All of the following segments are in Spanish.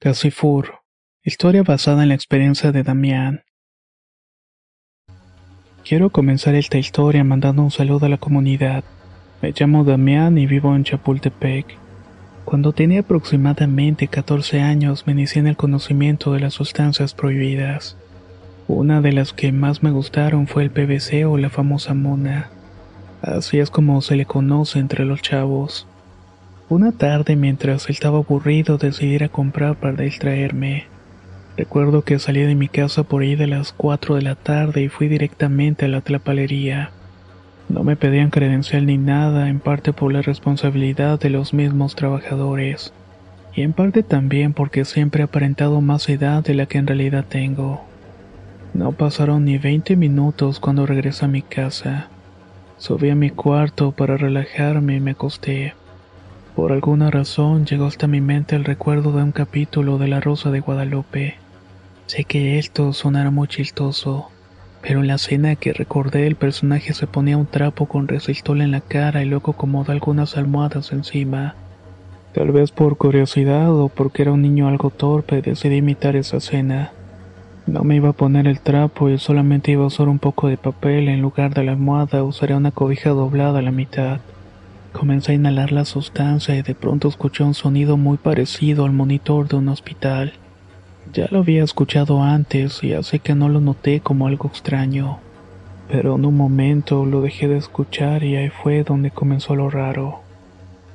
Casifur, historia basada en la experiencia de Damián. Quiero comenzar esta historia mandando un saludo a la comunidad. Me llamo Damián y vivo en Chapultepec. Cuando tenía aproximadamente 14 años me inicié en el conocimiento de las sustancias prohibidas. Una de las que más me gustaron fue el PVC o la famosa mona. Así es como se le conoce entre los chavos. Una tarde mientras estaba aburrido decidí ir a comprar para distraerme. Recuerdo que salí de mi casa por ahí de las 4 de la tarde y fui directamente a la tlapalería. No me pedían credencial ni nada, en parte por la responsabilidad de los mismos trabajadores, y en parte también porque siempre he aparentado más edad de la que en realidad tengo. No pasaron ni 20 minutos cuando regresé a mi casa. Subí a mi cuarto para relajarme y me acosté. Por alguna razón llegó hasta mi mente el recuerdo de un capítulo de La Rosa de Guadalupe. Sé que esto sonará muy chistoso, pero en la escena que recordé el personaje se ponía un trapo con resistol en la cara y luego acomodó algunas almohadas encima. Tal vez por curiosidad o porque era un niño algo torpe decidí imitar esa escena. No me iba a poner el trapo y solamente iba a usar un poco de papel en lugar de la almohada usaría una cobija doblada a la mitad. Comencé a inhalar la sustancia y de pronto escuché un sonido muy parecido al monitor de un hospital. Ya lo había escuchado antes y así que no lo noté como algo extraño. Pero en un momento lo dejé de escuchar y ahí fue donde comenzó lo raro.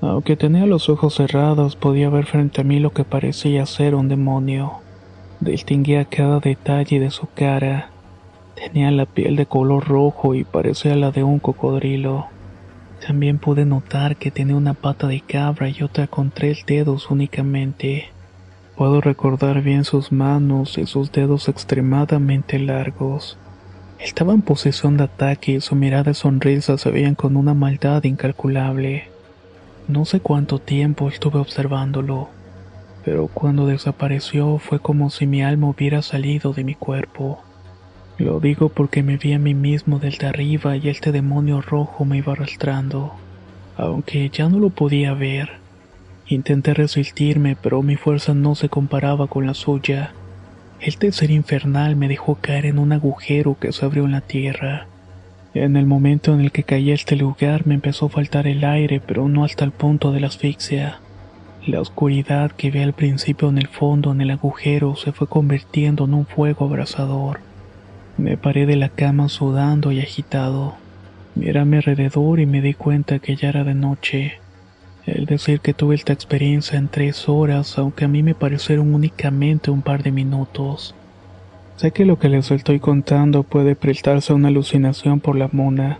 Aunque tenía los ojos cerrados podía ver frente a mí lo que parecía ser un demonio. Distinguía cada detalle de su cara. Tenía la piel de color rojo y parecía la de un cocodrilo. También pude notar que tenía una pata de cabra y otra con tres dedos únicamente. Puedo recordar bien sus manos y sus dedos extremadamente largos. Estaba en posesión de ataque y su mirada y sonrisa se veían con una maldad incalculable. No sé cuánto tiempo estuve observándolo, pero cuando desapareció fue como si mi alma hubiera salido de mi cuerpo. Lo digo porque me vi a mí mismo desde arriba y este demonio rojo me iba arrastrando. Aunque ya no lo podía ver. Intenté resistirme, pero mi fuerza no se comparaba con la suya. Este ser infernal me dejó caer en un agujero que se abrió en la tierra. En el momento en el que caí a este lugar me empezó a faltar el aire, pero no hasta el punto de la asfixia. La oscuridad que vi al principio en el fondo en el agujero se fue convirtiendo en un fuego abrasador. Me paré de la cama sudando y agitado. Miré a mi alrededor y me di cuenta que ya era de noche. El decir que tuve esta experiencia en tres horas, aunque a mí me parecieron únicamente un par de minutos. Sé que lo que les estoy contando puede prestarse a una alucinación por la mona,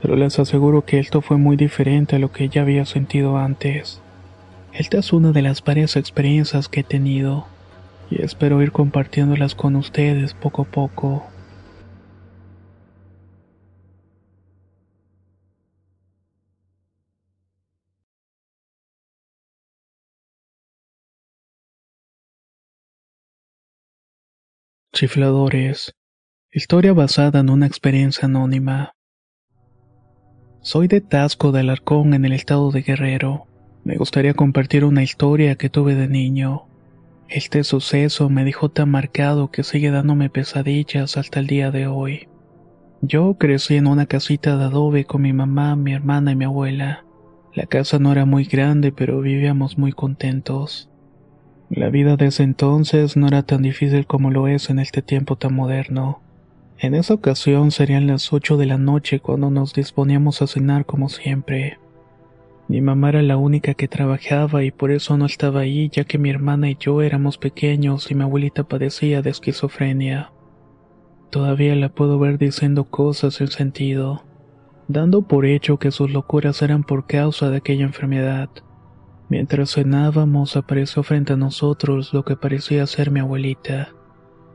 pero les aseguro que esto fue muy diferente a lo que ya había sentido antes. Esta es una de las varias experiencias que he tenido, y espero ir compartiéndolas con ustedes poco a poco. Chifladores. Historia basada en una experiencia anónima. Soy de Tasco de Alarcón en el estado de Guerrero. Me gustaría compartir una historia que tuve de niño. Este suceso me dejó tan marcado que sigue dándome pesadillas hasta el día de hoy. Yo crecí en una casita de adobe con mi mamá, mi hermana y mi abuela. La casa no era muy grande, pero vivíamos muy contentos. La vida de ese entonces no era tan difícil como lo es en este tiempo tan moderno. En esa ocasión serían las ocho de la noche cuando nos disponíamos a cenar como siempre. Mi mamá era la única que trabajaba y por eso no estaba ahí, ya que mi hermana y yo éramos pequeños y mi abuelita padecía de esquizofrenia. Todavía la puedo ver diciendo cosas sin sentido, dando por hecho que sus locuras eran por causa de aquella enfermedad. Mientras cenábamos apareció frente a nosotros lo que parecía ser mi abuelita,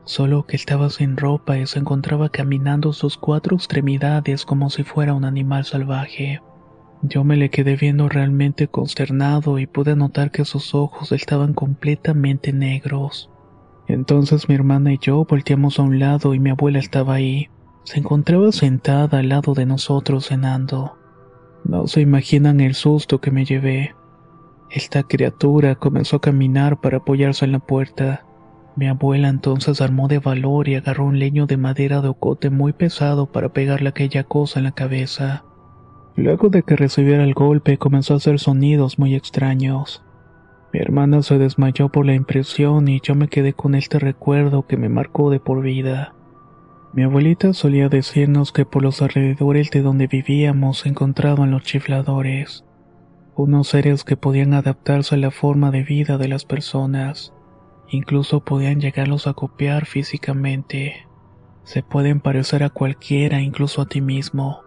solo que estaba sin ropa y se encontraba caminando sus cuatro extremidades como si fuera un animal salvaje. Yo me le quedé viendo realmente consternado y pude notar que sus ojos estaban completamente negros. Entonces mi hermana y yo volteamos a un lado y mi abuela estaba ahí. Se encontraba sentada al lado de nosotros cenando. No se imaginan el susto que me llevé. Esta criatura comenzó a caminar para apoyarse en la puerta. Mi abuela entonces armó de valor y agarró un leño de madera de ocote muy pesado para pegarle aquella cosa en la cabeza. Luego de que recibiera el golpe comenzó a hacer sonidos muy extraños. Mi hermana se desmayó por la impresión y yo me quedé con este recuerdo que me marcó de por vida. Mi abuelita solía decirnos que por los alrededores de donde vivíamos encontraban los chifladores, unos seres que podían adaptarse a la forma de vida de las personas, incluso podían llegarlos a copiar físicamente. Se pueden parecer a cualquiera, incluso a ti mismo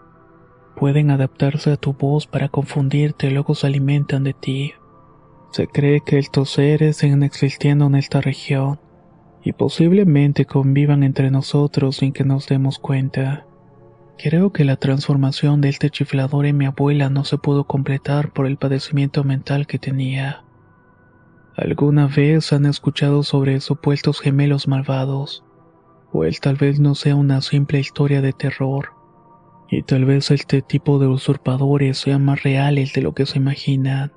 pueden adaptarse a tu voz para confundirte y luego se alimentan de ti. Se cree que estos seres siguen existiendo en esta región y posiblemente convivan entre nosotros sin que nos demos cuenta. Creo que la transformación de este chiflador en mi abuela no se pudo completar por el padecimiento mental que tenía. ¿Alguna vez han escuchado sobre supuestos gemelos malvados? O él tal vez no sea una simple historia de terror y tal vez este tipo de usurpadores sean más reales de lo que se imaginan.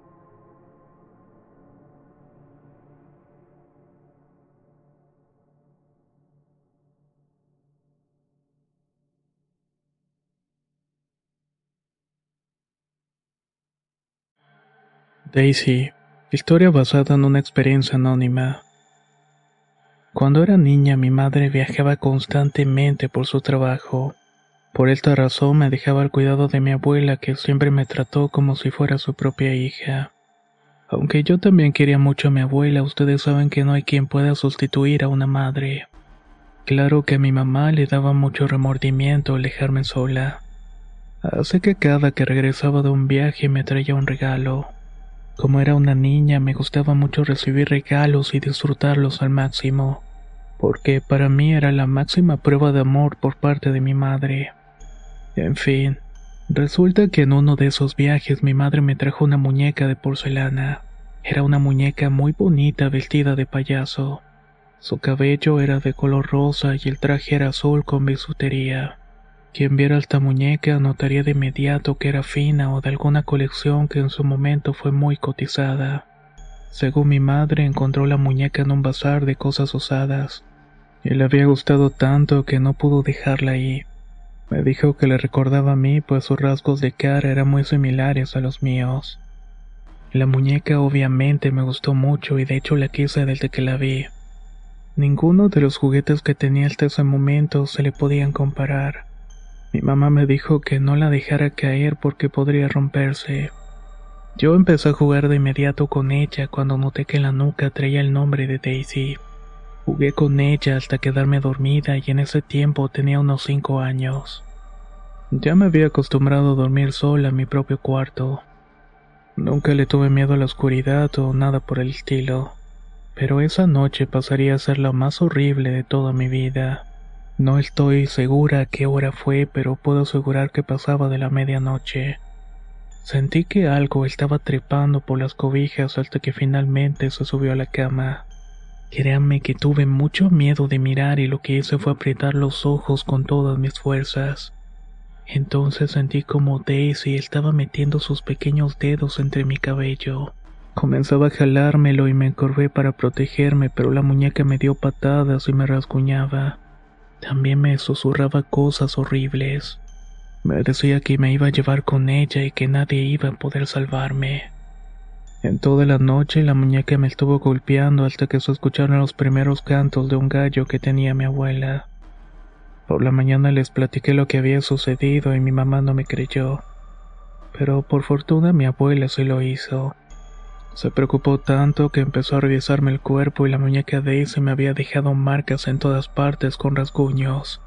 Daisy, historia basada en una experiencia anónima. Cuando era niña mi madre viajaba constantemente por su trabajo. Por esta razón me dejaba al cuidado de mi abuela que siempre me trató como si fuera su propia hija. Aunque yo también quería mucho a mi abuela, ustedes saben que no hay quien pueda sustituir a una madre. Claro que a mi mamá le daba mucho remordimiento alejarme sola. Así que cada que regresaba de un viaje me traía un regalo. Como era una niña me gustaba mucho recibir regalos y disfrutarlos al máximo, porque para mí era la máxima prueba de amor por parte de mi madre. En fin, resulta que en uno de esos viajes mi madre me trajo una muñeca de porcelana. Era una muñeca muy bonita vestida de payaso. Su cabello era de color rosa y el traje era azul con bisutería. Quien viera esta muñeca notaría de inmediato que era fina o de alguna colección que en su momento fue muy cotizada. Según mi madre, encontró la muñeca en un bazar de cosas usadas, y le había gustado tanto que no pudo dejarla ahí. Me dijo que le recordaba a mí, pues sus rasgos de cara eran muy similares a los míos. La muñeca obviamente me gustó mucho y de hecho la quise desde que la vi. Ninguno de los juguetes que tenía hasta ese momento se le podían comparar. Mi mamá me dijo que no la dejara caer porque podría romperse. Yo empecé a jugar de inmediato con ella cuando noté que la nuca traía el nombre de Daisy. Jugué con ella hasta quedarme dormida y en ese tiempo tenía unos cinco años. Ya me había acostumbrado a dormir sola en mi propio cuarto. Nunca le tuve miedo a la oscuridad o nada por el estilo, pero esa noche pasaría a ser la más horrible de toda mi vida. No estoy segura qué hora fue, pero puedo asegurar que pasaba de la medianoche. Sentí que algo estaba trepando por las cobijas hasta que finalmente se subió a la cama. Créanme que tuve mucho miedo de mirar y lo que hice fue apretar los ojos con todas mis fuerzas. Entonces sentí como Daisy estaba metiendo sus pequeños dedos entre mi cabello. Comenzaba a jalármelo y me encorvé para protegerme, pero la muñeca me dio patadas y me rasguñaba. También me susurraba cosas horribles. Me decía que me iba a llevar con ella y que nadie iba a poder salvarme. En toda la noche la muñeca me estuvo golpeando hasta que se escucharon los primeros cantos de un gallo que tenía mi abuela. Por la mañana les platiqué lo que había sucedido y mi mamá no me creyó. pero por fortuna mi abuela sí lo hizo. Se preocupó tanto que empezó a revisarme el cuerpo y la muñeca Daisy me había dejado marcas en todas partes con rasguños.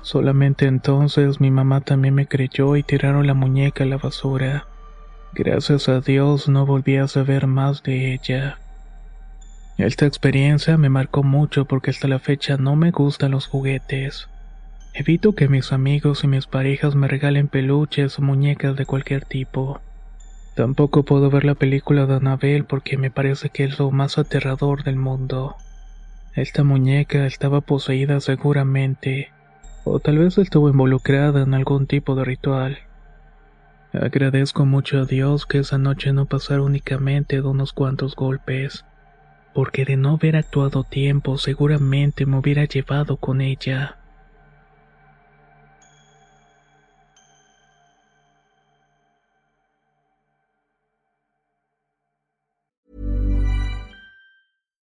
Solamente entonces mi mamá también me creyó y tiraron la muñeca a la basura. Gracias a Dios no volví a saber más de ella. Esta experiencia me marcó mucho porque hasta la fecha no me gustan los juguetes. Evito que mis amigos y mis parejas me regalen peluches o muñecas de cualquier tipo. Tampoco puedo ver la película de Annabelle porque me parece que es lo más aterrador del mundo. Esta muñeca estaba poseída seguramente, o tal vez estuvo involucrada en algún tipo de ritual. Agradezco mucho a Dios que esa noche no pasara únicamente de unos cuantos golpes, porque de no haber actuado tiempo seguramente me hubiera llevado con ella.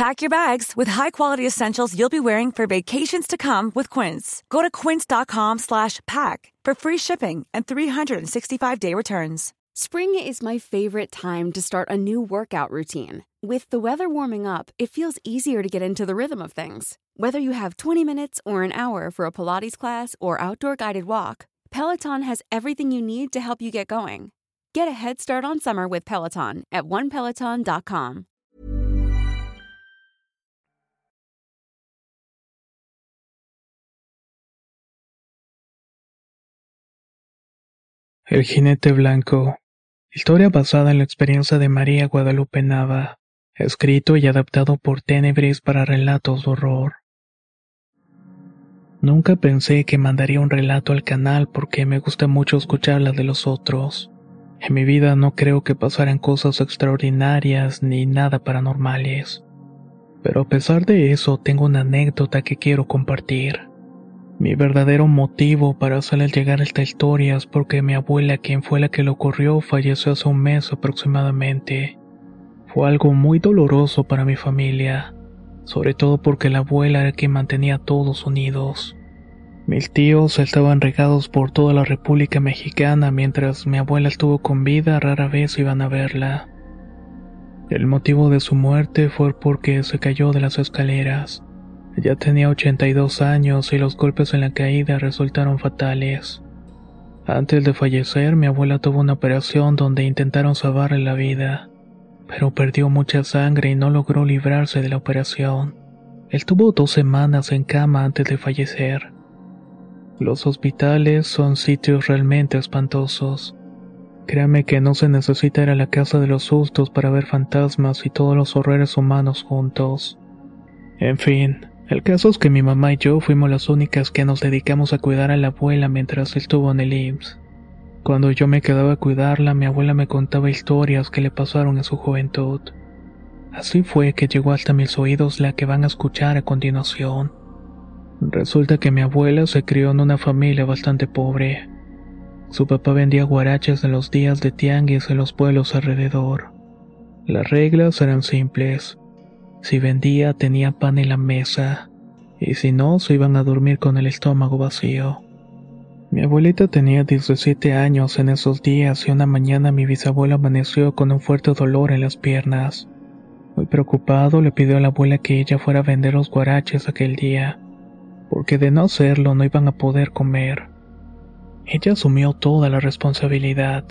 Pack your bags with high-quality essentials you'll be wearing for vacations to come with Quince. Go to quince.com/pack for free shipping and 365-day returns. Spring is my favorite time to start a new workout routine. With the weather warming up, it feels easier to get into the rhythm of things. Whether you have 20 minutes or an hour for a Pilates class or outdoor guided walk, Peloton has everything you need to help you get going. Get a head start on summer with Peloton at onepeloton.com. El jinete blanco. Historia basada en la experiencia de María Guadalupe Nava. Escrito y adaptado por Tenebris para relatos de horror. Nunca pensé que mandaría un relato al canal porque me gusta mucho escuchar las de los otros. En mi vida no creo que pasaran cosas extraordinarias ni nada paranormales. Pero a pesar de eso tengo una anécdota que quiero compartir. Mi verdadero motivo para hacerles llegar esta historia es porque mi abuela, quien fue la que lo ocurrió, falleció hace un mes aproximadamente. Fue algo muy doloroso para mi familia, sobre todo porque la abuela era quien mantenía a todos unidos. Mis tíos estaban regados por toda la República Mexicana mientras mi abuela estuvo con vida, rara vez iban a verla. El motivo de su muerte fue porque se cayó de las escaleras. Ya tenía 82 años y los golpes en la caída resultaron fatales. Antes de fallecer, mi abuela tuvo una operación donde intentaron salvarle la vida, pero perdió mucha sangre y no logró librarse de la operación. Él tuvo dos semanas en cama antes de fallecer. Los hospitales son sitios realmente espantosos. Créame que no se necesita ir a la casa de los sustos para ver fantasmas y todos los horrores humanos juntos. En fin, el caso es que mi mamá y yo fuimos las únicas que nos dedicamos a cuidar a la abuela mientras estuvo en el IMSS. Cuando yo me quedaba a cuidarla, mi abuela me contaba historias que le pasaron en su juventud. Así fue que llegó hasta mis oídos la que van a escuchar a continuación. Resulta que mi abuela se crió en una familia bastante pobre. Su papá vendía guaraches en los días de tianguis en los pueblos alrededor. Las reglas eran simples. Si vendía tenía pan en la mesa, y si no, se iban a dormir con el estómago vacío. Mi abuelita tenía 17 años en esos días y una mañana mi bisabuelo amaneció con un fuerte dolor en las piernas. Muy preocupado le pidió a la abuela que ella fuera a vender los guaraches aquel día, porque de no hacerlo no iban a poder comer. Ella asumió toda la responsabilidad.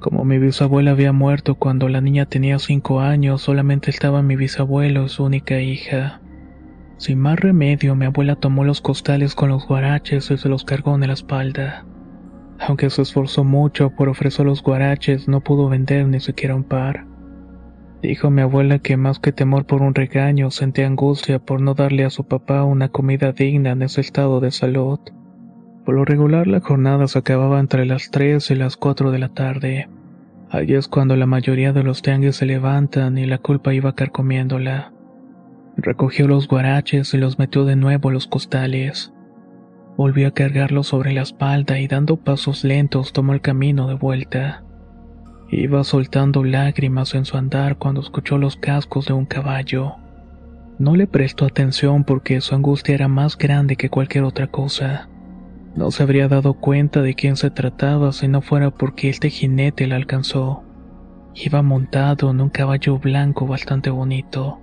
Como mi bisabuela había muerto cuando la niña tenía cinco años, solamente estaba mi bisabuelo, su única hija. Sin más remedio, mi abuela tomó los costales con los guaraches y se los cargó en la espalda. Aunque se esforzó mucho por ofrecer los guaraches, no pudo vender ni siquiera un par. Dijo mi abuela que más que temor por un regaño, sentía angustia por no darle a su papá una comida digna en ese estado de salud. Por lo regular la jornada se acababa entre las 3 y las 4 de la tarde. Allí es cuando la mayoría de los tianguis se levantan y la culpa iba carcomiéndola. Recogió los guaraches y los metió de nuevo a los costales. Volvió a cargarlos sobre la espalda y dando pasos lentos tomó el camino de vuelta. Iba soltando lágrimas en su andar cuando escuchó los cascos de un caballo. No le prestó atención porque su angustia era más grande que cualquier otra cosa. No se habría dado cuenta de quién se trataba si no fuera porque este jinete la alcanzó. Iba montado en un caballo blanco bastante bonito.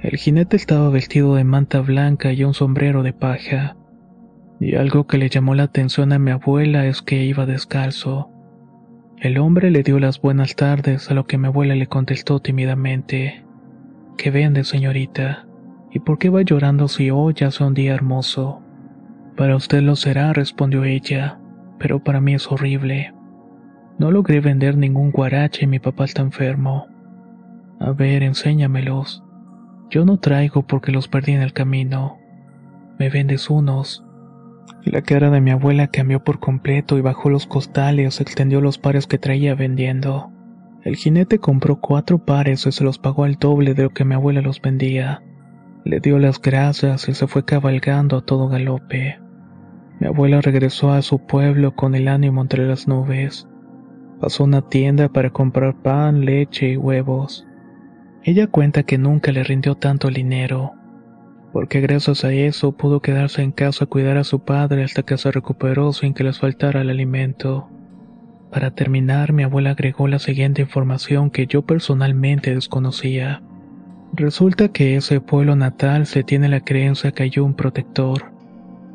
El jinete estaba vestido de manta blanca y un sombrero de paja. Y algo que le llamó la atención a mi abuela es que iba descalzo. El hombre le dio las buenas tardes, a lo que mi abuela le contestó tímidamente. ¿Qué vende, señorita? ¿Y por qué va llorando si hoy es un día hermoso? Para usted lo será, respondió ella, pero para mí es horrible. No logré vender ningún guarache y mi papá está enfermo. A ver, enséñamelos. Yo no traigo porque los perdí en el camino. Me vendes unos. La cara de mi abuela cambió por completo y bajó los costales, extendió los pares que traía vendiendo. El jinete compró cuatro pares y se los pagó al doble de lo que mi abuela los vendía. Le dio las gracias y se fue cabalgando a todo galope. Mi abuela regresó a su pueblo con el ánimo entre las nubes. Pasó a una tienda para comprar pan, leche y huevos. Ella cuenta que nunca le rindió tanto dinero, porque gracias a eso pudo quedarse en casa a cuidar a su padre hasta que se recuperó sin que les faltara el alimento. Para terminar, mi abuela agregó la siguiente información que yo personalmente desconocía. Resulta que ese pueblo natal se tiene la creencia que hay un protector.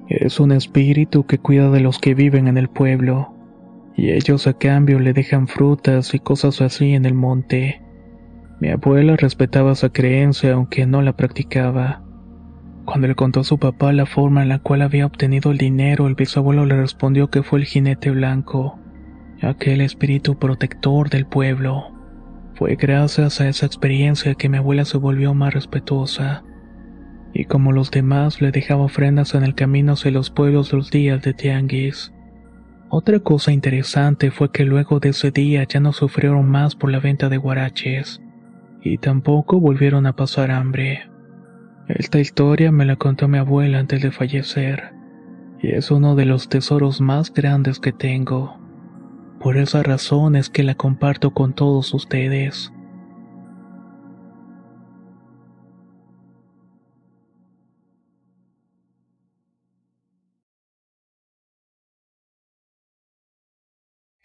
Es un espíritu que cuida de los que viven en el pueblo, y ellos a cambio le dejan frutas y cosas así en el monte. Mi abuela respetaba esa creencia aunque no la practicaba. Cuando le contó a su papá la forma en la cual había obtenido el dinero, el bisabuelo le respondió que fue el jinete blanco, aquel espíritu protector del pueblo. Fue gracias a esa experiencia que mi abuela se volvió más respetuosa, y como los demás le dejaba ofrendas en el camino hacia los pueblos los días de tianguis. Otra cosa interesante fue que luego de ese día ya no sufrieron más por la venta de guaraches y tampoco volvieron a pasar hambre. Esta historia me la contó mi abuela antes de fallecer, y es uno de los tesoros más grandes que tengo. Por esa razón es que la comparto con todos ustedes.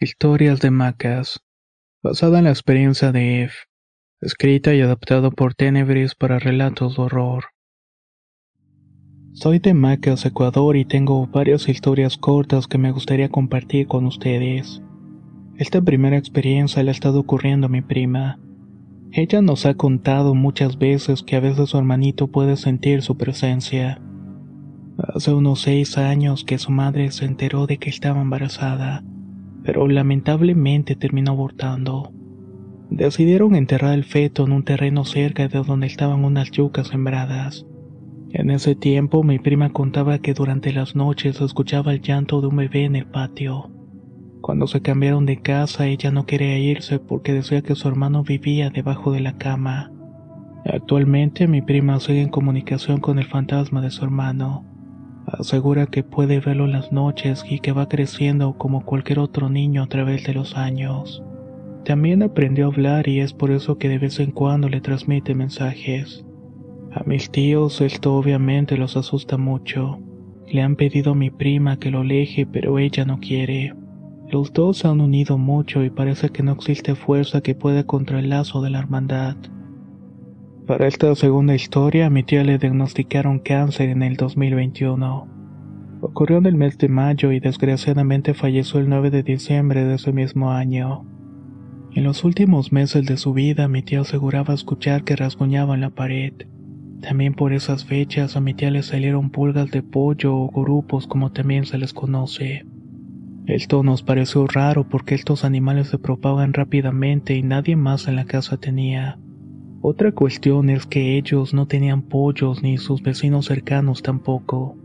Historias de Macas, basada en la experiencia de Eve escrita y adaptado por Tenebris para relatos de horror. Soy de Macas, Ecuador y tengo varias historias cortas que me gustaría compartir con ustedes. Esta primera experiencia le ha estado ocurriendo a mi prima. Ella nos ha contado muchas veces que a veces su hermanito puede sentir su presencia. Hace unos seis años que su madre se enteró de que estaba embarazada, pero lamentablemente terminó abortando. Decidieron enterrar el feto en un terreno cerca de donde estaban unas yucas sembradas. En ese tiempo mi prima contaba que durante las noches escuchaba el llanto de un bebé en el patio. Cuando se cambiaron de casa ella no quería irse porque decía que su hermano vivía debajo de la cama. Actualmente mi prima sigue en comunicación con el fantasma de su hermano. Asegura que puede verlo las noches y que va creciendo como cualquier otro niño a través de los años. También aprendió a hablar y es por eso que de vez en cuando le transmite mensajes. A mis tíos esto obviamente los asusta mucho. Le han pedido a mi prima que lo aleje, pero ella no quiere. Los dos se han unido mucho y parece que no existe fuerza que pueda contra el lazo de la hermandad. Para esta segunda historia, a mi tía le diagnosticaron cáncer en el 2021. Ocurrió en el mes de mayo y desgraciadamente falleció el 9 de diciembre de ese mismo año. En los últimos meses de su vida mi tía aseguraba escuchar que rasguñaban la pared. También por esas fechas a mi tía le salieron pulgas de pollo o grupos como también se les conoce. Esto nos pareció raro porque estos animales se propagan rápidamente y nadie más en la casa tenía. Otra cuestión es que ellos no tenían pollos ni sus vecinos cercanos tampoco.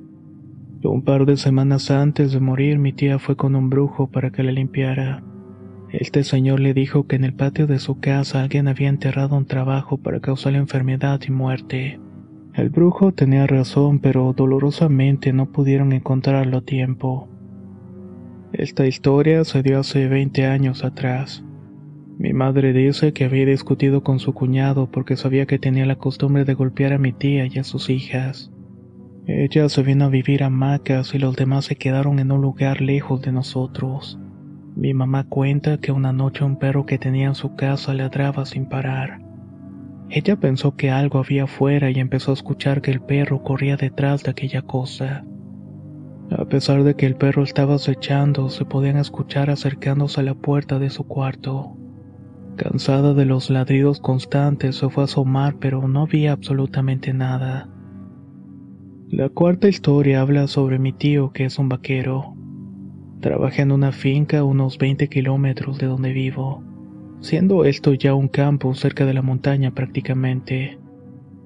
Un par de semanas antes de morir mi tía fue con un brujo para que le limpiara. Este señor le dijo que en el patio de su casa alguien había enterrado un trabajo para causar enfermedad y muerte. El brujo tenía razón, pero dolorosamente no pudieron encontrarlo a tiempo. Esta historia se dio hace 20 años atrás. Mi madre dice que había discutido con su cuñado porque sabía que tenía la costumbre de golpear a mi tía y a sus hijas. Ella se vino a vivir a Macas y los demás se quedaron en un lugar lejos de nosotros. Mi mamá cuenta que una noche un perro que tenía en su casa ladraba sin parar. Ella pensó que algo había afuera y empezó a escuchar que el perro corría detrás de aquella cosa. A pesar de que el perro estaba acechando, se podían escuchar acercándose a la puerta de su cuarto. Cansada de los ladridos constantes, se fue a asomar, pero no había absolutamente nada. La cuarta historia habla sobre mi tío, que es un vaquero. Trabaja en una finca a unos 20 kilómetros de donde vivo, siendo esto ya un campo cerca de la montaña prácticamente.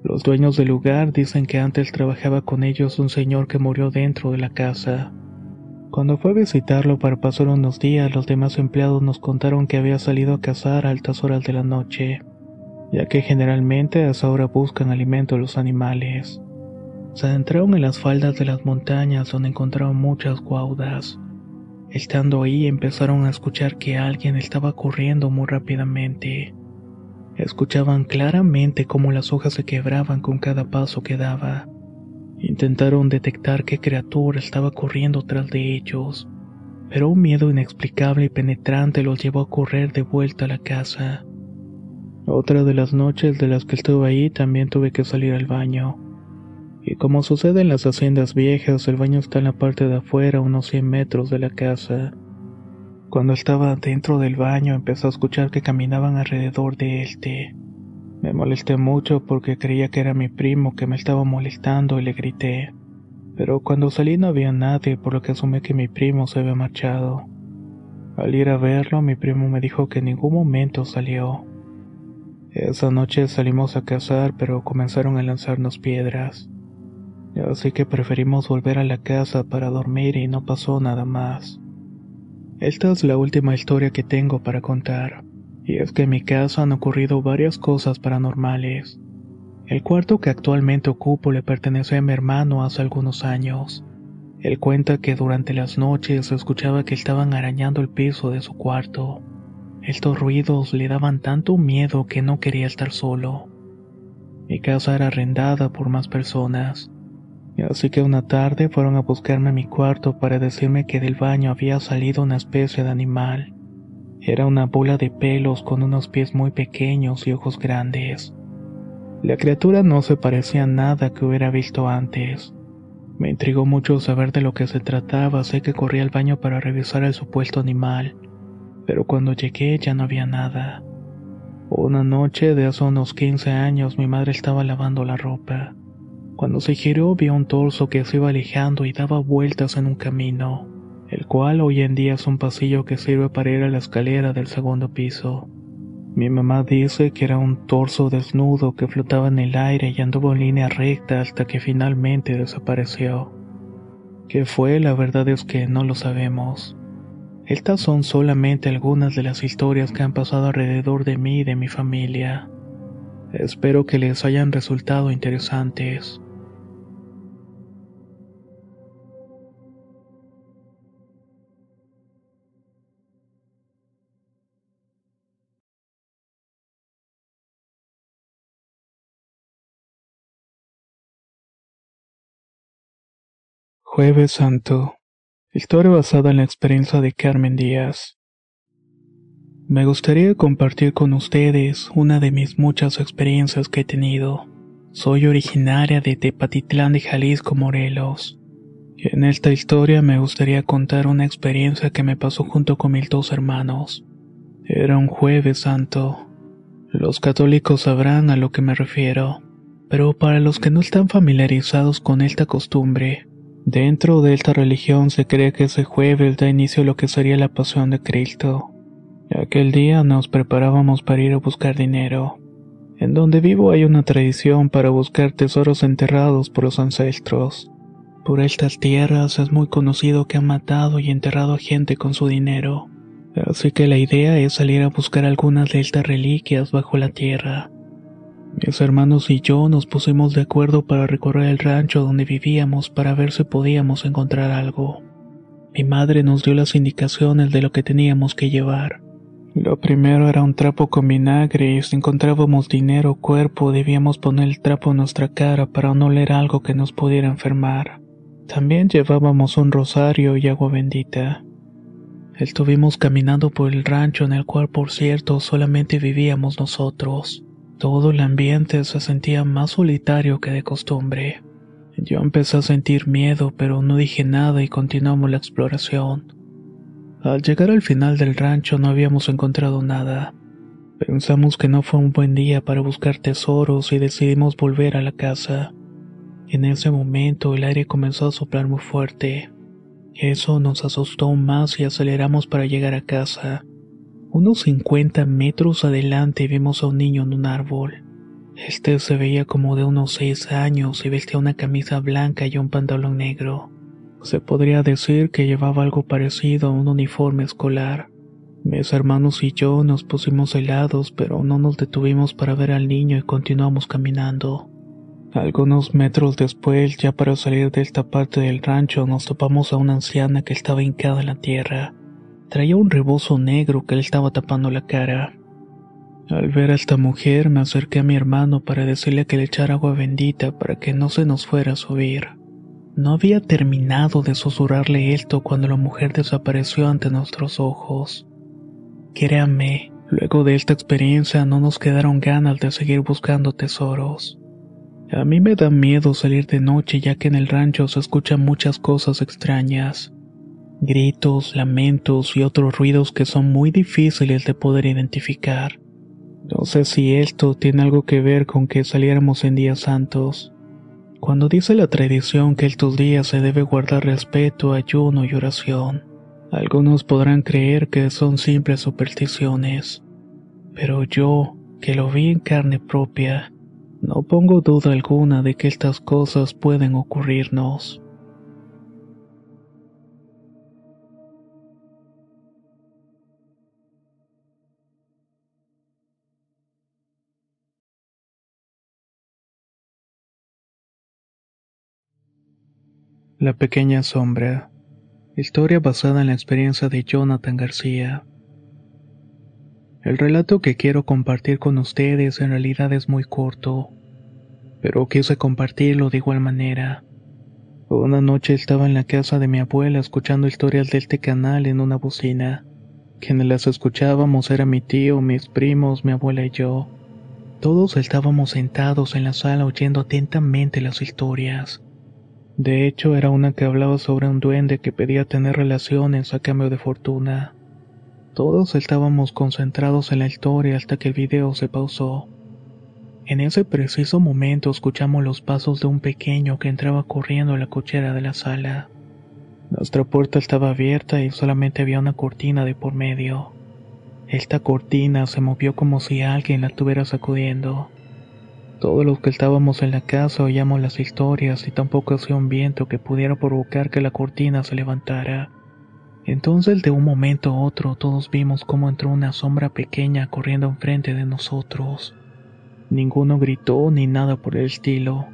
Los dueños del lugar dicen que antes trabajaba con ellos un señor que murió dentro de la casa. Cuando fue a visitarlo para pasar unos días, los demás empleados nos contaron que había salido a cazar a altas horas de la noche, ya que generalmente a esa hora buscan alimento los animales. Se adentraron en las faldas de las montañas donde encontraron muchas guaudas. Estando ahí empezaron a escuchar que alguien estaba corriendo muy rápidamente. Escuchaban claramente cómo las hojas se quebraban con cada paso que daba. Intentaron detectar qué criatura estaba corriendo tras de ellos, pero un miedo inexplicable y penetrante los llevó a correr de vuelta a la casa. Otra de las noches de las que estuve ahí también tuve que salir al baño. Y como sucede en las haciendas viejas, el baño está en la parte de afuera, unos 100 metros de la casa. Cuando estaba dentro del baño empecé a escuchar que caminaban alrededor de este. Me molesté mucho porque creía que era mi primo que me estaba molestando y le grité. Pero cuando salí no había nadie, por lo que asumí que mi primo se había marchado. Al ir a verlo, mi primo me dijo que en ningún momento salió. Esa noche salimos a cazar, pero comenzaron a lanzarnos piedras. Así que preferimos volver a la casa para dormir y no pasó nada más. Esta es la última historia que tengo para contar. Y es que en mi casa han ocurrido varias cosas paranormales. El cuarto que actualmente ocupo le pertenece a mi hermano hace algunos años. Él cuenta que durante las noches escuchaba que estaban arañando el piso de su cuarto. Estos ruidos le daban tanto miedo que no quería estar solo. Mi casa era arrendada por más personas. Así que una tarde fueron a buscarme a mi cuarto para decirme que del baño había salido una especie de animal. Era una bola de pelos con unos pies muy pequeños y ojos grandes. La criatura no se parecía a nada que hubiera visto antes. Me intrigó mucho saber de lo que se trataba, sé que corrí al baño para revisar el supuesto animal, pero cuando llegué ya no había nada. Una noche de hace unos 15 años mi madre estaba lavando la ropa. Cuando se giró vio un torso que se iba alejando y daba vueltas en un camino el cual hoy en día es un pasillo que sirve para ir a la escalera del segundo piso. Mi mamá dice que era un torso desnudo que flotaba en el aire y anduvo en línea recta hasta que finalmente desapareció. ¿Qué fue? La verdad es que no lo sabemos. Estas son solamente algunas de las historias que han pasado alrededor de mí y de mi familia. Espero que les hayan resultado interesantes. Jueves Santo. Historia basada en la experiencia de Carmen Díaz. Me gustaría compartir con ustedes una de mis muchas experiencias que he tenido. Soy originaria de Tepatitlán de Jalisco, Morelos. Y en esta historia me gustaría contar una experiencia que me pasó junto con mis dos hermanos. Era un jueves santo. Los católicos sabrán a lo que me refiero, pero para los que no están familiarizados con esta costumbre, Dentro de esta religión se cree que ese jueves da inicio a lo que sería la pasión de Cristo. Aquel día nos preparábamos para ir a buscar dinero. En donde vivo hay una tradición para buscar tesoros enterrados por los ancestros. Por estas tierras es muy conocido que han matado y enterrado a gente con su dinero. Así que la idea es salir a buscar algunas de estas reliquias bajo la tierra. Mis hermanos y yo nos pusimos de acuerdo para recorrer el rancho donde vivíamos para ver si podíamos encontrar algo. Mi madre nos dio las indicaciones de lo que teníamos que llevar. Lo primero era un trapo con vinagre y si encontrábamos dinero o cuerpo debíamos poner el trapo en nuestra cara para no oler algo que nos pudiera enfermar. También llevábamos un rosario y agua bendita. Estuvimos caminando por el rancho en el cual por cierto solamente vivíamos nosotros. Todo el ambiente se sentía más solitario que de costumbre. Yo empecé a sentir miedo, pero no dije nada y continuamos la exploración. Al llegar al final del rancho no habíamos encontrado nada. Pensamos que no fue un buen día para buscar tesoros y decidimos volver a la casa. En ese momento el aire comenzó a soplar muy fuerte. Eso nos asustó más y aceleramos para llegar a casa. Unos 50 metros adelante vimos a un niño en un árbol. Este se veía como de unos 6 años y vestía una camisa blanca y un pantalón negro. Se podría decir que llevaba algo parecido a un uniforme escolar. Mis hermanos y yo nos pusimos helados, pero no nos detuvimos para ver al niño y continuamos caminando. Algunos metros después, ya para salir de esta parte del rancho, nos topamos a una anciana que estaba hincada en la tierra. Traía un rebozo negro que le estaba tapando la cara. Al ver a esta mujer me acerqué a mi hermano para decirle que le echara agua bendita para que no se nos fuera a subir. No había terminado de susurrarle esto cuando la mujer desapareció ante nuestros ojos. Créame, luego de esta experiencia no nos quedaron ganas de seguir buscando tesoros. A mí me da miedo salir de noche ya que en el rancho se escuchan muchas cosas extrañas gritos, lamentos y otros ruidos que son muy difíciles de poder identificar. No sé si esto tiene algo que ver con que saliéramos en días santos. Cuando dice la tradición que estos días se debe guardar respeto, ayuno y oración, algunos podrán creer que son simples supersticiones. Pero yo, que lo vi en carne propia, no pongo duda alguna de que estas cosas pueden ocurrirnos. La pequeña sombra. Historia basada en la experiencia de Jonathan García. El relato que quiero compartir con ustedes en realidad es muy corto, pero quise compartirlo de igual manera. Una noche estaba en la casa de mi abuela escuchando historias de este canal en una bocina. Quienes las escuchábamos era mi tío, mis primos, mi abuela y yo. Todos estábamos sentados en la sala oyendo atentamente las historias. De hecho, era una que hablaba sobre un duende que pedía tener relaciones a cambio de fortuna. Todos estábamos concentrados en la historia hasta que el video se pausó. En ese preciso momento escuchamos los pasos de un pequeño que entraba corriendo a la cochera de la sala. Nuestra puerta estaba abierta y solamente había una cortina de por medio. Esta cortina se movió como si alguien la estuviera sacudiendo. Todos los que estábamos en la casa oíamos las historias y tampoco hacía un viento que pudiera provocar que la cortina se levantara. Entonces de un momento a otro todos vimos cómo entró una sombra pequeña corriendo enfrente de nosotros. Ninguno gritó ni nada por el estilo.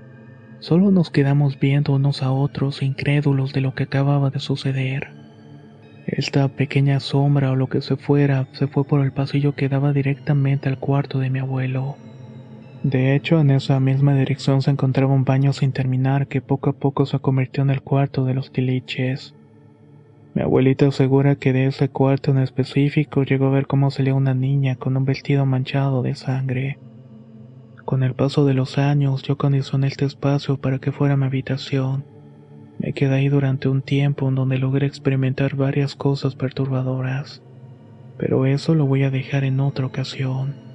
Solo nos quedamos viendo unos a otros incrédulos de lo que acababa de suceder. Esta pequeña sombra o lo que se fuera se fue por el pasillo que daba directamente al cuarto de mi abuelo. De hecho, en esa misma dirección se encontraba un baño sin terminar que poco a poco se convirtió en el cuarto de los tiliches. Mi abuelita asegura que de ese cuarto en específico llegó a ver cómo salía una niña con un vestido manchado de sangre. Con el paso de los años yo condicioné este espacio para que fuera mi habitación. Me quedé ahí durante un tiempo en donde logré experimentar varias cosas perturbadoras. Pero eso lo voy a dejar en otra ocasión.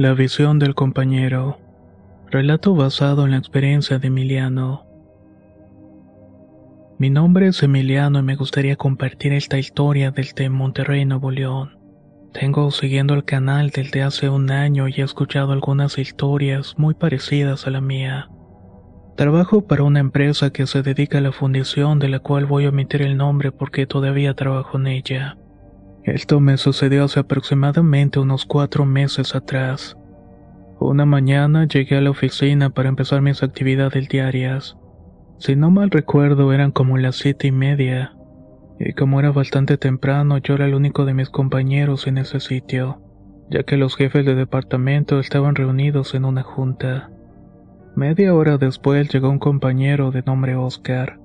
La visión del compañero. Relato basado en la experiencia de Emiliano. Mi nombre es Emiliano y me gustaría compartir esta historia desde Monterrey, Nuevo León. Tengo siguiendo el canal desde hace un año y he escuchado algunas historias muy parecidas a la mía. Trabajo para una empresa que se dedica a la fundición de la cual voy a omitir el nombre porque todavía trabajo en ella. Esto me sucedió hace aproximadamente unos cuatro meses atrás. Una mañana llegué a la oficina para empezar mis actividades diarias. Si no mal recuerdo eran como las siete y media, y como era bastante temprano yo era el único de mis compañeros en ese sitio, ya que los jefes de departamento estaban reunidos en una junta. Media hora después llegó un compañero de nombre Oscar.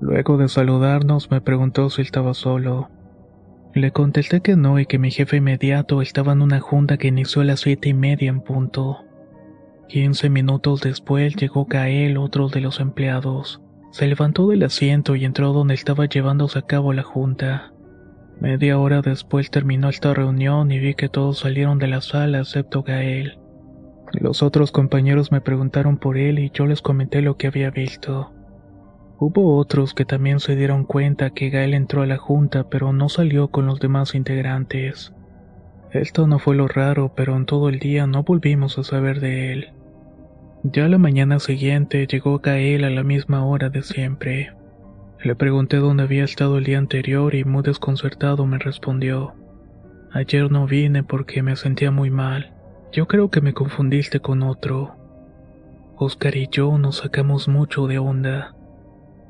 Luego de saludarnos me preguntó si estaba solo. Le contesté que no y que mi jefe inmediato estaba en una junta que inició a las siete y media en punto. Quince minutos después llegó Gael, otro de los empleados. Se levantó del asiento y entró donde estaba llevándose a cabo la junta. Media hora después terminó esta reunión y vi que todos salieron de la sala excepto Gael. Los otros compañeros me preguntaron por él y yo les comenté lo que había visto. Hubo otros que también se dieron cuenta que Gael entró a la junta pero no salió con los demás integrantes. Esto no fue lo raro, pero en todo el día no volvimos a saber de él. Ya la mañana siguiente llegó Gael a la misma hora de siempre. Le pregunté dónde había estado el día anterior y muy desconcertado me respondió. Ayer no vine porque me sentía muy mal. Yo creo que me confundiste con otro. Oscar y yo nos sacamos mucho de onda.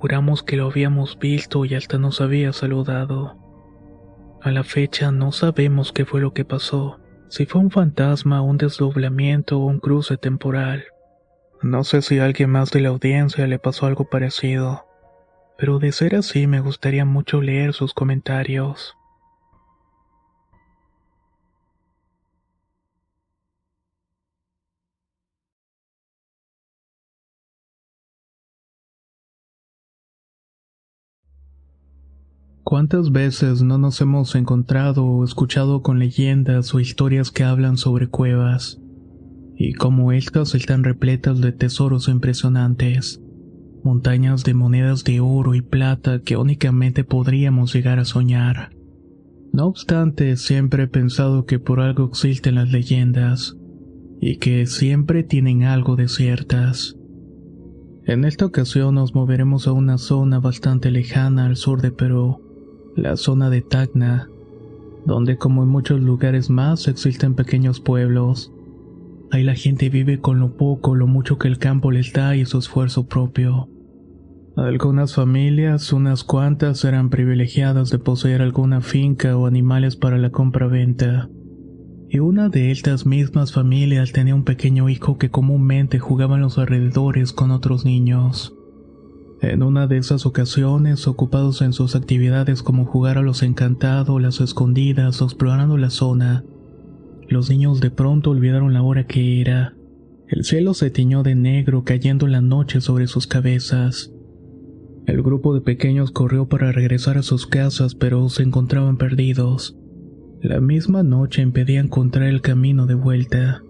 Juramos que lo habíamos visto y hasta nos había saludado. A la fecha no sabemos qué fue lo que pasó, si fue un fantasma, un desdoblamiento o un cruce temporal. No sé si a alguien más de la audiencia le pasó algo parecido, pero de ser así me gustaría mucho leer sus comentarios. ¿Cuántas veces no nos hemos encontrado o escuchado con leyendas o historias que hablan sobre cuevas? Y cómo estas están repletas de tesoros impresionantes, montañas de monedas de oro y plata que únicamente podríamos llegar a soñar. No obstante, siempre he pensado que por algo existen las leyendas, y que siempre tienen algo de ciertas. En esta ocasión nos moveremos a una zona bastante lejana al sur de Perú, la zona de Tacna, donde como en muchos lugares más existen pequeños pueblos. Ahí la gente vive con lo poco, lo mucho que el campo les da y su esfuerzo propio. Algunas familias, unas cuantas, eran privilegiadas de poseer alguna finca o animales para la compra-venta. Y una de estas mismas familias tenía un pequeño hijo que comúnmente jugaba en los alrededores con otros niños. En una de esas ocasiones, ocupados en sus actividades como jugar a los encantados, las escondidas o explorando la zona, los niños de pronto olvidaron la hora que era. El cielo se tiñó de negro cayendo la noche sobre sus cabezas. El grupo de pequeños corrió para regresar a sus casas, pero se encontraban perdidos. La misma noche impedía encontrar el camino de vuelta.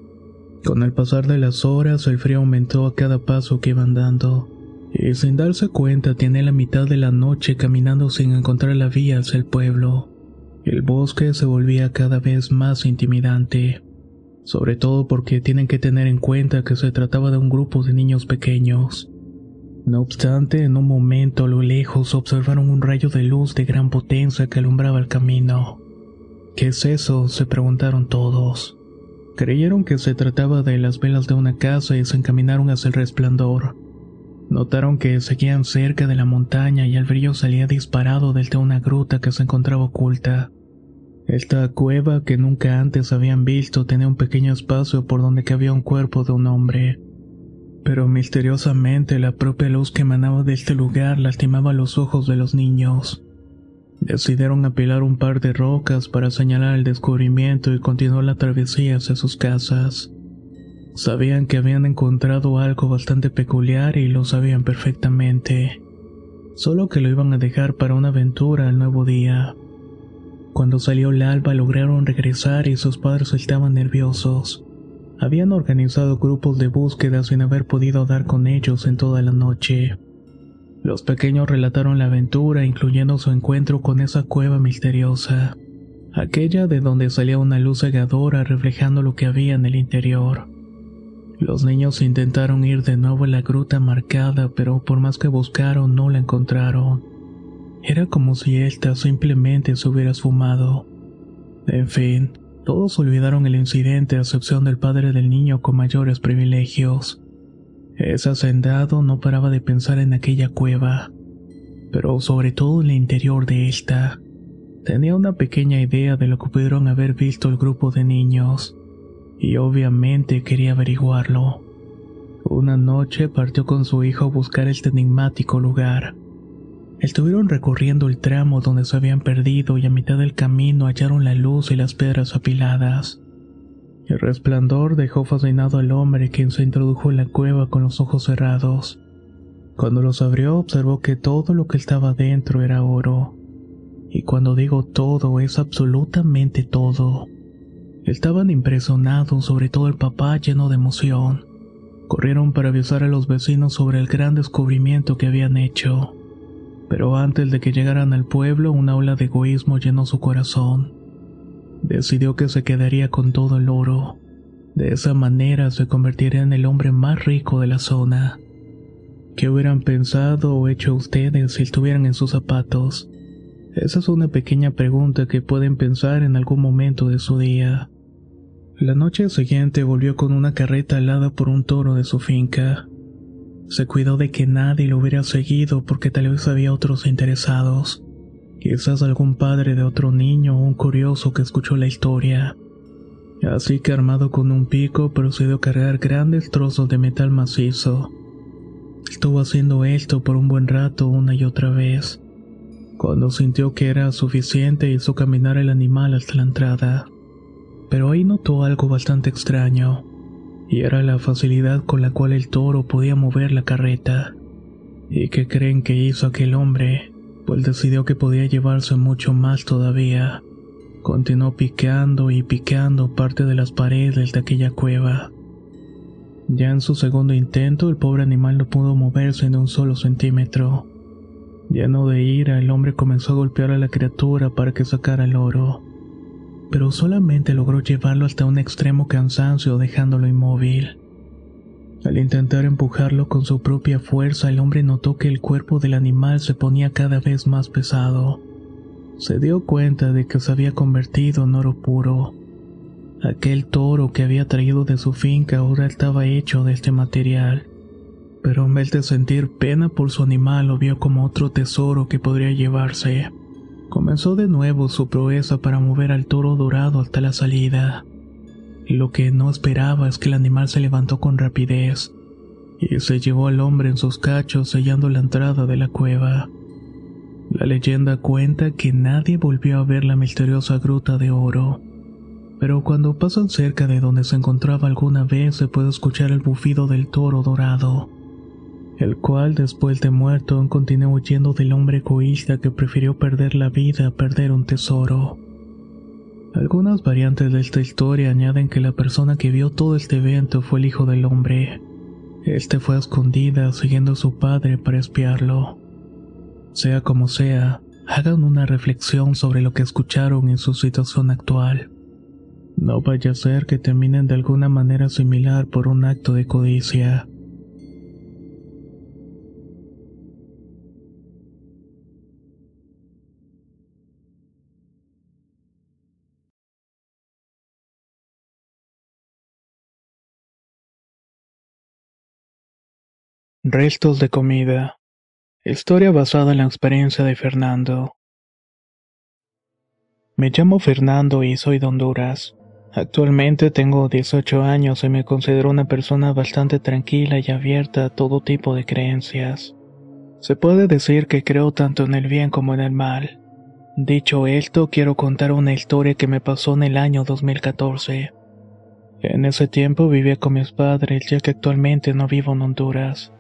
Con el pasar de las horas, el frío aumentó a cada paso que iban dando y sin darse cuenta tiene la mitad de la noche caminando sin encontrar la vía hacia el pueblo. El bosque se volvía cada vez más intimidante, sobre todo porque tienen que tener en cuenta que se trataba de un grupo de niños pequeños. No obstante, en un momento a lo lejos observaron un rayo de luz de gran potencia que alumbraba el camino. ¿Qué es eso? se preguntaron todos. Creyeron que se trataba de las velas de una casa y se encaminaron hacia el resplandor. Notaron que seguían cerca de la montaña y el brillo salía disparado desde una gruta que se encontraba oculta. Esta cueva que nunca antes habían visto tenía un pequeño espacio por donde cabía un cuerpo de un hombre. Pero misteriosamente la propia luz que emanaba de este lugar lastimaba los ojos de los niños. Decidieron apilar un par de rocas para señalar el descubrimiento y continuar la travesía hacia sus casas. Sabían que habían encontrado algo bastante peculiar y lo sabían perfectamente. Solo que lo iban a dejar para una aventura al nuevo día. Cuando salió el alba lograron regresar y sus padres estaban nerviosos. Habían organizado grupos de búsqueda sin haber podido dar con ellos en toda la noche. Los pequeños relataron la aventura, incluyendo su encuentro con esa cueva misteriosa. aquella de donde salía una luz cegadora reflejando lo que había en el interior. Los niños intentaron ir de nuevo a la gruta marcada, pero por más que buscaron no la encontraron. Era como si ésta simplemente se hubiera esfumado. En fin, todos olvidaron el incidente a excepción del padre del niño con mayores privilegios. Ese hacendado no paraba de pensar en aquella cueva, pero sobre todo en el interior de esta. Tenía una pequeña idea de lo que pudieron haber visto el grupo de niños, y obviamente quería averiguarlo. Una noche partió con su hijo a buscar este enigmático lugar. Estuvieron recorriendo el tramo donde se habían perdido y a mitad del camino hallaron la luz y las piedras apiladas. El resplandor dejó fascinado al hombre quien se introdujo en la cueva con los ojos cerrados. Cuando los abrió observó que todo lo que estaba dentro era oro. Y cuando digo todo es absolutamente todo. Estaban impresionados, sobre todo el papá lleno de emoción. Corrieron para avisar a los vecinos sobre el gran descubrimiento que habían hecho pero antes de que llegaran al pueblo una ola de egoísmo llenó su corazón. Decidió que se quedaría con todo el oro. De esa manera se convertiría en el hombre más rico de la zona. ¿Qué hubieran pensado o hecho ustedes si estuvieran en sus zapatos? Esa es una pequeña pregunta que pueden pensar en algún momento de su día. La noche siguiente volvió con una carreta alada por un toro de su finca. Se cuidó de que nadie lo hubiera seguido porque tal vez había otros interesados. Quizás algún padre de otro niño o un curioso que escuchó la historia. Así que armado con un pico procedió a cargar grandes trozos de metal macizo. Estuvo haciendo esto por un buen rato una y otra vez. Cuando sintió que era suficiente hizo caminar el animal hasta la entrada. Pero ahí notó algo bastante extraño y era la facilidad con la cual el toro podía mover la carreta. ¿Y qué creen que hizo aquel hombre? Pues decidió que podía llevarse mucho más todavía. Continuó picando y picando parte de las paredes de aquella cueva. Ya en su segundo intento, el pobre animal no pudo moverse en un solo centímetro. Lleno de ira, el hombre comenzó a golpear a la criatura para que sacara el oro pero solamente logró llevarlo hasta un extremo cansancio dejándolo inmóvil. Al intentar empujarlo con su propia fuerza, el hombre notó que el cuerpo del animal se ponía cada vez más pesado. Se dio cuenta de que se había convertido en oro puro. Aquel toro que había traído de su finca ahora estaba hecho de este material. Pero en vez de sentir pena por su animal, lo vio como otro tesoro que podría llevarse. Comenzó de nuevo su proeza para mover al toro dorado hasta la salida. Lo que no esperaba es que el animal se levantó con rapidez y se llevó al hombre en sus cachos sellando la entrada de la cueva. La leyenda cuenta que nadie volvió a ver la misteriosa gruta de oro, pero cuando pasan cerca de donde se encontraba alguna vez se puede escuchar el bufido del toro dorado el cual después de muerto continuó huyendo del hombre egoísta que prefirió perder la vida a perder un tesoro. Algunas variantes de esta historia añaden que la persona que vio todo este evento fue el hijo del hombre. Este fue a escondida siguiendo a su padre para espiarlo. Sea como sea, hagan una reflexión sobre lo que escucharon en su situación actual. No vaya a ser que terminen de alguna manera similar por un acto de codicia. Restos de comida. Historia basada en la experiencia de Fernando. Me llamo Fernando y soy de Honduras. Actualmente tengo 18 años y me considero una persona bastante tranquila y abierta a todo tipo de creencias. Se puede decir que creo tanto en el bien como en el mal. Dicho esto, quiero contar una historia que me pasó en el año 2014. En ese tiempo vivía con mis padres ya que actualmente no vivo en Honduras.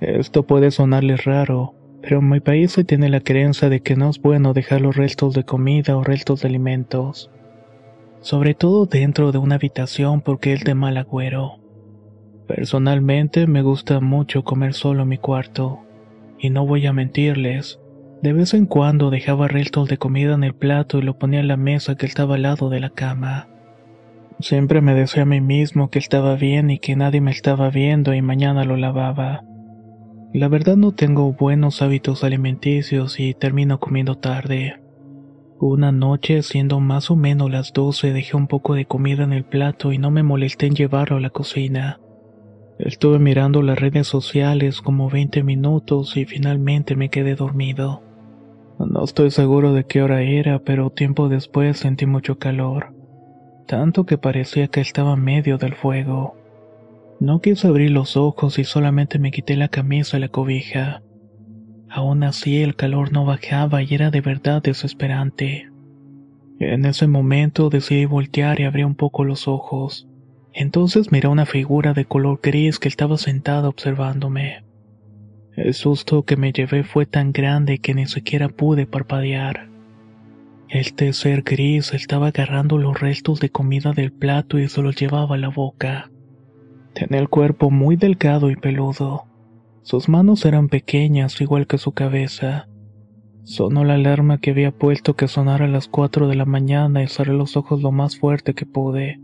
Esto puede sonarles raro, pero en mi país se tiene la creencia de que no es bueno dejar los restos de comida o restos de alimentos. Sobre todo dentro de una habitación porque es de mal agüero. Personalmente me gusta mucho comer solo en mi cuarto, y no voy a mentirles, De vez en cuando dejaba restos de comida en el plato y lo ponía en la mesa que estaba al lado de la cama. Siempre me decía a mí mismo que estaba bien y que nadie me estaba viendo y mañana lo lavaba. La verdad no tengo buenos hábitos alimenticios y termino comiendo tarde. Una noche, siendo más o menos las 12, dejé un poco de comida en el plato y no me molesté en llevarlo a la cocina. Estuve mirando las redes sociales como 20 minutos y finalmente me quedé dormido. No estoy seguro de qué hora era, pero tiempo después sentí mucho calor, tanto que parecía que estaba medio del fuego. No quise abrir los ojos y solamente me quité la camisa y la cobija. Aún así el calor no bajaba y era de verdad desesperante. En ese momento decidí voltear y abrí un poco los ojos. Entonces miré una figura de color gris que estaba sentada observándome. El susto que me llevé fue tan grande que ni siquiera pude parpadear. Este ser gris estaba agarrando los restos de comida del plato y se los llevaba a la boca. Tenía el cuerpo muy delgado y peludo. Sus manos eran pequeñas, igual que su cabeza. Sonó la alarma que había puesto que sonara a las cuatro de la mañana y cerré los ojos lo más fuerte que pude.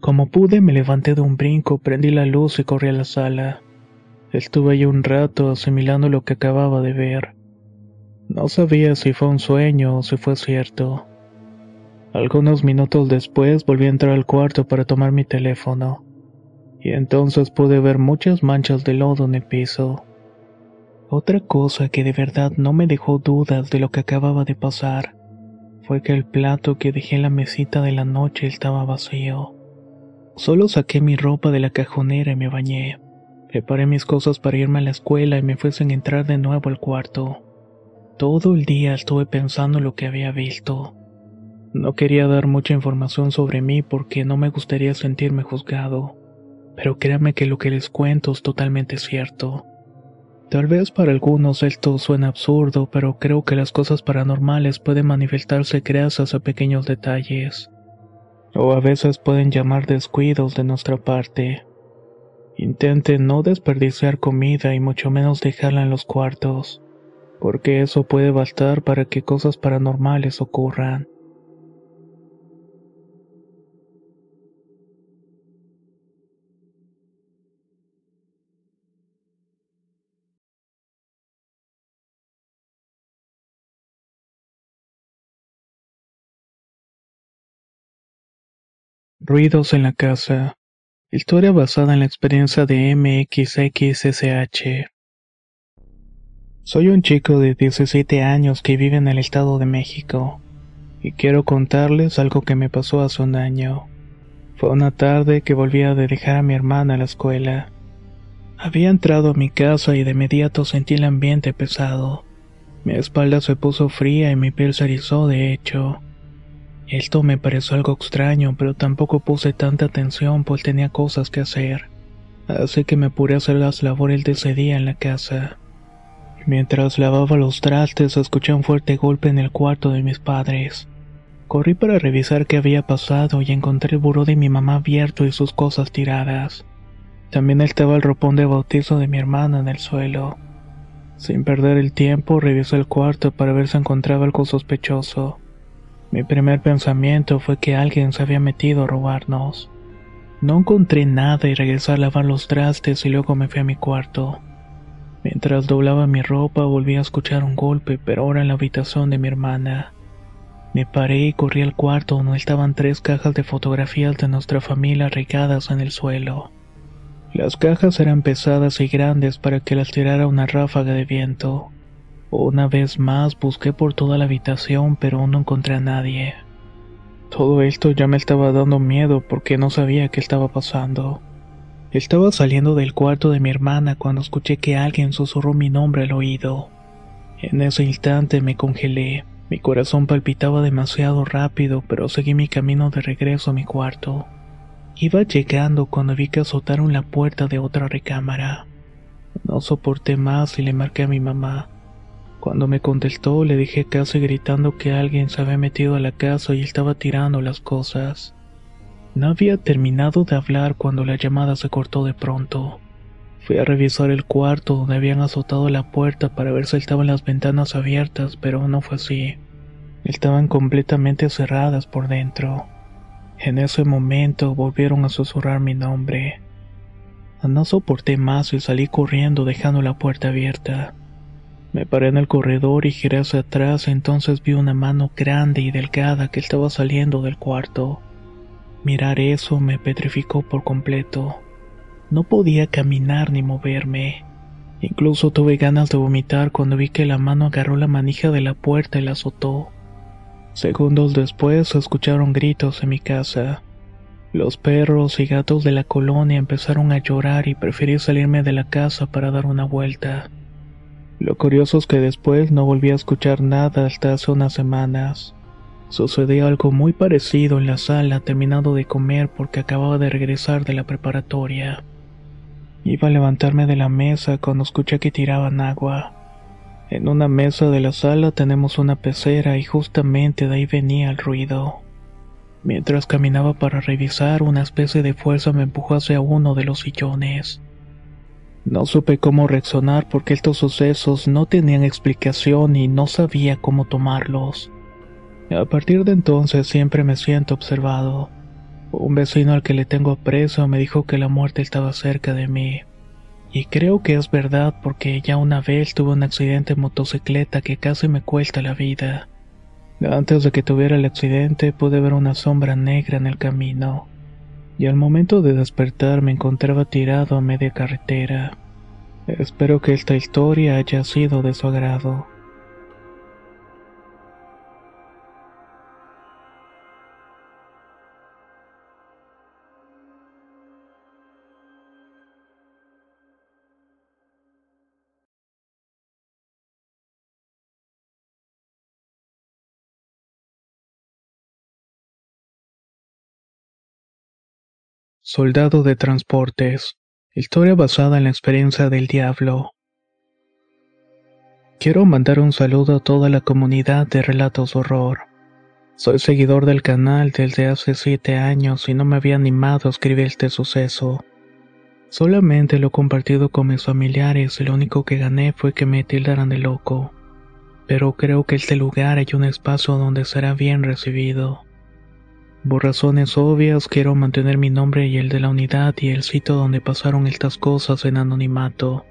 Como pude, me levanté de un brinco, prendí la luz y corrí a la sala. Estuve allí un rato asimilando lo que acababa de ver. No sabía si fue un sueño o si fue cierto. Algunos minutos después volví a entrar al cuarto para tomar mi teléfono y entonces pude ver muchas manchas de lodo en el piso. Otra cosa que de verdad no me dejó dudas de lo que acababa de pasar fue que el plato que dejé en la mesita de la noche estaba vacío. Solo saqué mi ropa de la cajonera y me bañé. Preparé mis cosas para irme a la escuela y me fue sin entrar de nuevo al cuarto. Todo el día estuve pensando lo que había visto. No quería dar mucha información sobre mí porque no me gustaría sentirme juzgado pero créanme que lo que les cuento es totalmente cierto. Tal vez para algunos esto suena absurdo, pero creo que las cosas paranormales pueden manifestarse gracias a pequeños detalles. O a veces pueden llamar descuidos de nuestra parte. Intenten no desperdiciar comida y mucho menos dejarla en los cuartos, porque eso puede bastar para que cosas paranormales ocurran. Ruidos en la casa. Historia basada en la experiencia de MXXSH. Soy un chico de 17 años que vive en el Estado de México. Y quiero contarles algo que me pasó hace un año. Fue una tarde que volvía de dejar a mi hermana a la escuela. Había entrado a mi casa y de inmediato sentí el ambiente pesado. Mi espalda se puso fría y mi piel se erizó de hecho. Esto me pareció algo extraño, pero tampoco puse tanta atención pues tenía cosas que hacer. Así que me apuré a hacer las labores de ese día en la casa. Mientras lavaba los trastes, escuché un fuerte golpe en el cuarto de mis padres. Corrí para revisar qué había pasado y encontré el buró de mi mamá abierto y sus cosas tiradas. También estaba el ropón de bautizo de mi hermana en el suelo. Sin perder el tiempo, revisé el cuarto para ver si encontraba algo sospechoso. Mi primer pensamiento fue que alguien se había metido a robarnos. No encontré nada y regresé a lavar los trastes y luego me fui a mi cuarto. Mientras doblaba mi ropa volví a escuchar un golpe, pero ahora en la habitación de mi hermana. Me paré y corrí al cuarto donde estaban tres cajas de fotografías de nuestra familia regadas en el suelo. Las cajas eran pesadas y grandes para que las tirara una ráfaga de viento. Una vez más busqué por toda la habitación, pero no encontré a nadie. Todo esto ya me estaba dando miedo porque no sabía qué estaba pasando. Estaba saliendo del cuarto de mi hermana cuando escuché que alguien susurró mi nombre al oído. En ese instante me congelé. Mi corazón palpitaba demasiado rápido, pero seguí mi camino de regreso a mi cuarto. Iba llegando cuando vi que azotaron la puerta de otra recámara. No soporté más y le marqué a mi mamá. Cuando me contestó le dije casi gritando que alguien se había metido a la casa y estaba tirando las cosas. No había terminado de hablar cuando la llamada se cortó de pronto. Fui a revisar el cuarto donde habían azotado la puerta para ver si estaban las ventanas abiertas, pero no fue así. Estaban completamente cerradas por dentro. En ese momento volvieron a susurrar mi nombre. No soporté más y salí corriendo dejando la puerta abierta. Me paré en el corredor y giré hacia atrás, entonces vi una mano grande y delgada que estaba saliendo del cuarto. Mirar eso me petrificó por completo. No podía caminar ni moverme. Incluso tuve ganas de vomitar cuando vi que la mano agarró la manija de la puerta y la azotó. Segundos después se escucharon gritos en mi casa. Los perros y gatos de la colonia empezaron a llorar y preferí salirme de la casa para dar una vuelta. Lo curioso es que después no volví a escuchar nada hasta hace unas semanas. Sucedió algo muy parecido en la sala terminado de comer porque acababa de regresar de la preparatoria. Iba a levantarme de la mesa cuando escuché que tiraban agua. En una mesa de la sala tenemos una pecera y justamente de ahí venía el ruido. Mientras caminaba para revisar, una especie de fuerza me empujó hacia uno de los sillones. No supe cómo reaccionar porque estos sucesos no tenían explicación y no sabía cómo tomarlos. A partir de entonces siempre me siento observado. Un vecino al que le tengo aprecio me dijo que la muerte estaba cerca de mí. Y creo que es verdad porque ya una vez tuve un accidente en motocicleta que casi me cuesta la vida. Antes de que tuviera el accidente pude ver una sombra negra en el camino y al momento de despertar me encontraba tirado a media carretera. Espero que esta historia haya sido de su agrado. Soldado de Transportes. Historia basada en la experiencia del diablo. Quiero mandar un saludo a toda la comunidad de Relatos Horror. Soy seguidor del canal desde hace siete años y no me había animado a escribir este suceso. Solamente lo he compartido con mis familiares y lo único que gané fue que me tildaran de loco. Pero creo que este lugar hay un espacio donde será bien recibido. Por razones obvias quiero mantener mi nombre y el de la unidad y el sitio donde pasaron estas cosas en anonimato.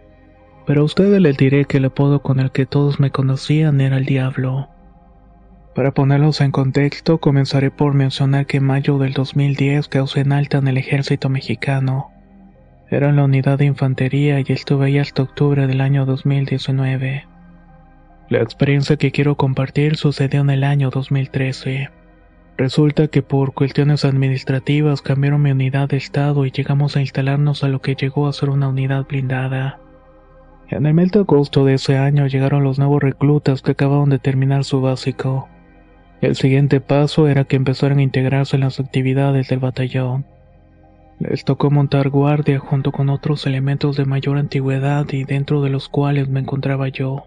Pero a ustedes les diré que el apodo con el que todos me conocían era el Diablo. Para ponerlos en contexto, comenzaré por mencionar que en mayo del 2010 causé en alta en el ejército mexicano. Era en la unidad de infantería y estuve ahí hasta octubre del año 2019. La experiencia que quiero compartir sucedió en el año 2013. Resulta que por cuestiones administrativas cambiaron mi unidad de estado y llegamos a instalarnos a lo que llegó a ser una unidad blindada. En el mes de agosto de ese año llegaron los nuevos reclutas que acababan de terminar su básico. El siguiente paso era que empezaran a integrarse en las actividades del batallón. Les tocó montar guardia junto con otros elementos de mayor antigüedad y dentro de los cuales me encontraba yo.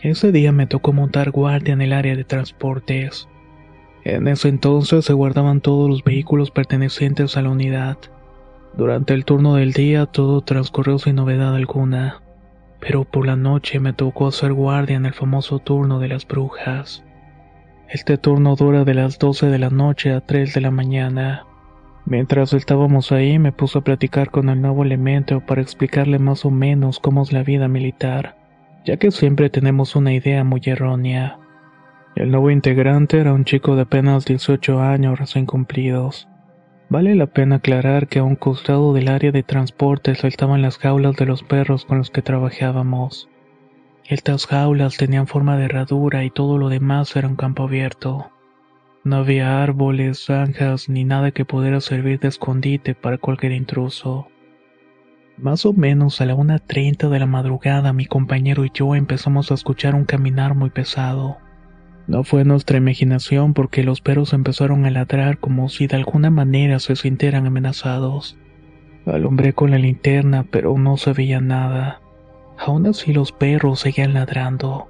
Ese día me tocó montar guardia en el área de transportes. En ese entonces se guardaban todos los vehículos pertenecientes a la unidad. Durante el turno del día todo transcurrió sin novedad alguna, pero por la noche me tocó hacer guardia en el famoso turno de las brujas. Este turno dura de las 12 de la noche a 3 de la mañana. Mientras estábamos ahí me puse a platicar con el nuevo elemento para explicarle más o menos cómo es la vida militar, ya que siempre tenemos una idea muy errónea. El nuevo integrante era un chico de apenas 18 años recién cumplidos. Vale la pena aclarar que a un costado del área de transporte estaban las jaulas de los perros con los que trabajábamos. Estas jaulas tenían forma de herradura y todo lo demás era un campo abierto. No había árboles, zanjas ni nada que pudiera servir de escondite para cualquier intruso. Más o menos a la 1.30 de la madrugada mi compañero y yo empezamos a escuchar un caminar muy pesado. No fue nuestra imaginación porque los perros empezaron a ladrar como si de alguna manera se sintieran amenazados. Alumbré con la linterna, pero no se veía nada. Aún así los perros seguían ladrando.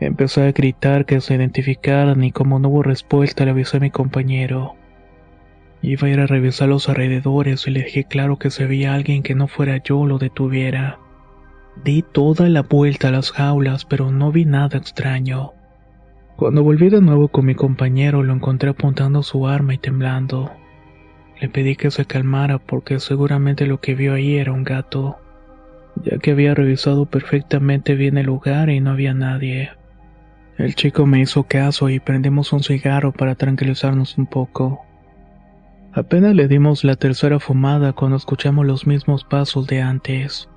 Empecé a gritar que se identificaran y como no hubo respuesta le avisé a mi compañero. Iba a ir a revisar los alrededores y le dejé claro que si había alguien que no fuera yo lo detuviera. Di toda la vuelta a las jaulas, pero no vi nada extraño. Cuando volví de nuevo con mi compañero lo encontré apuntando su arma y temblando. Le pedí que se calmara porque seguramente lo que vio ahí era un gato, ya que había revisado perfectamente bien el lugar y no había nadie. El chico me hizo caso y prendimos un cigarro para tranquilizarnos un poco. Apenas le dimos la tercera fumada cuando escuchamos los mismos pasos de antes.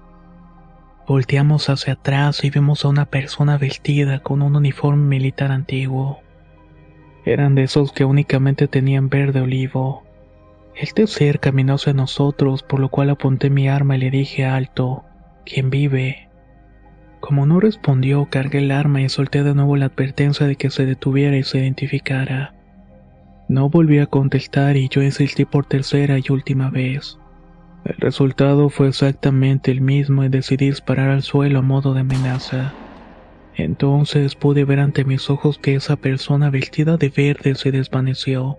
Volteamos hacia atrás y vimos a una persona vestida con un uniforme militar antiguo. Eran de esos que únicamente tenían verde olivo. El tercer caminó hacia nosotros, por lo cual apunté mi arma y le dije alto, ¿quién vive? Como no respondió, cargué el arma y solté de nuevo la advertencia de que se detuviera y se identificara. No volví a contestar y yo insistí por tercera y última vez. El resultado fue exactamente el mismo y decidí disparar al suelo a modo de amenaza. Entonces pude ver ante mis ojos que esa persona vestida de verde se desvaneció.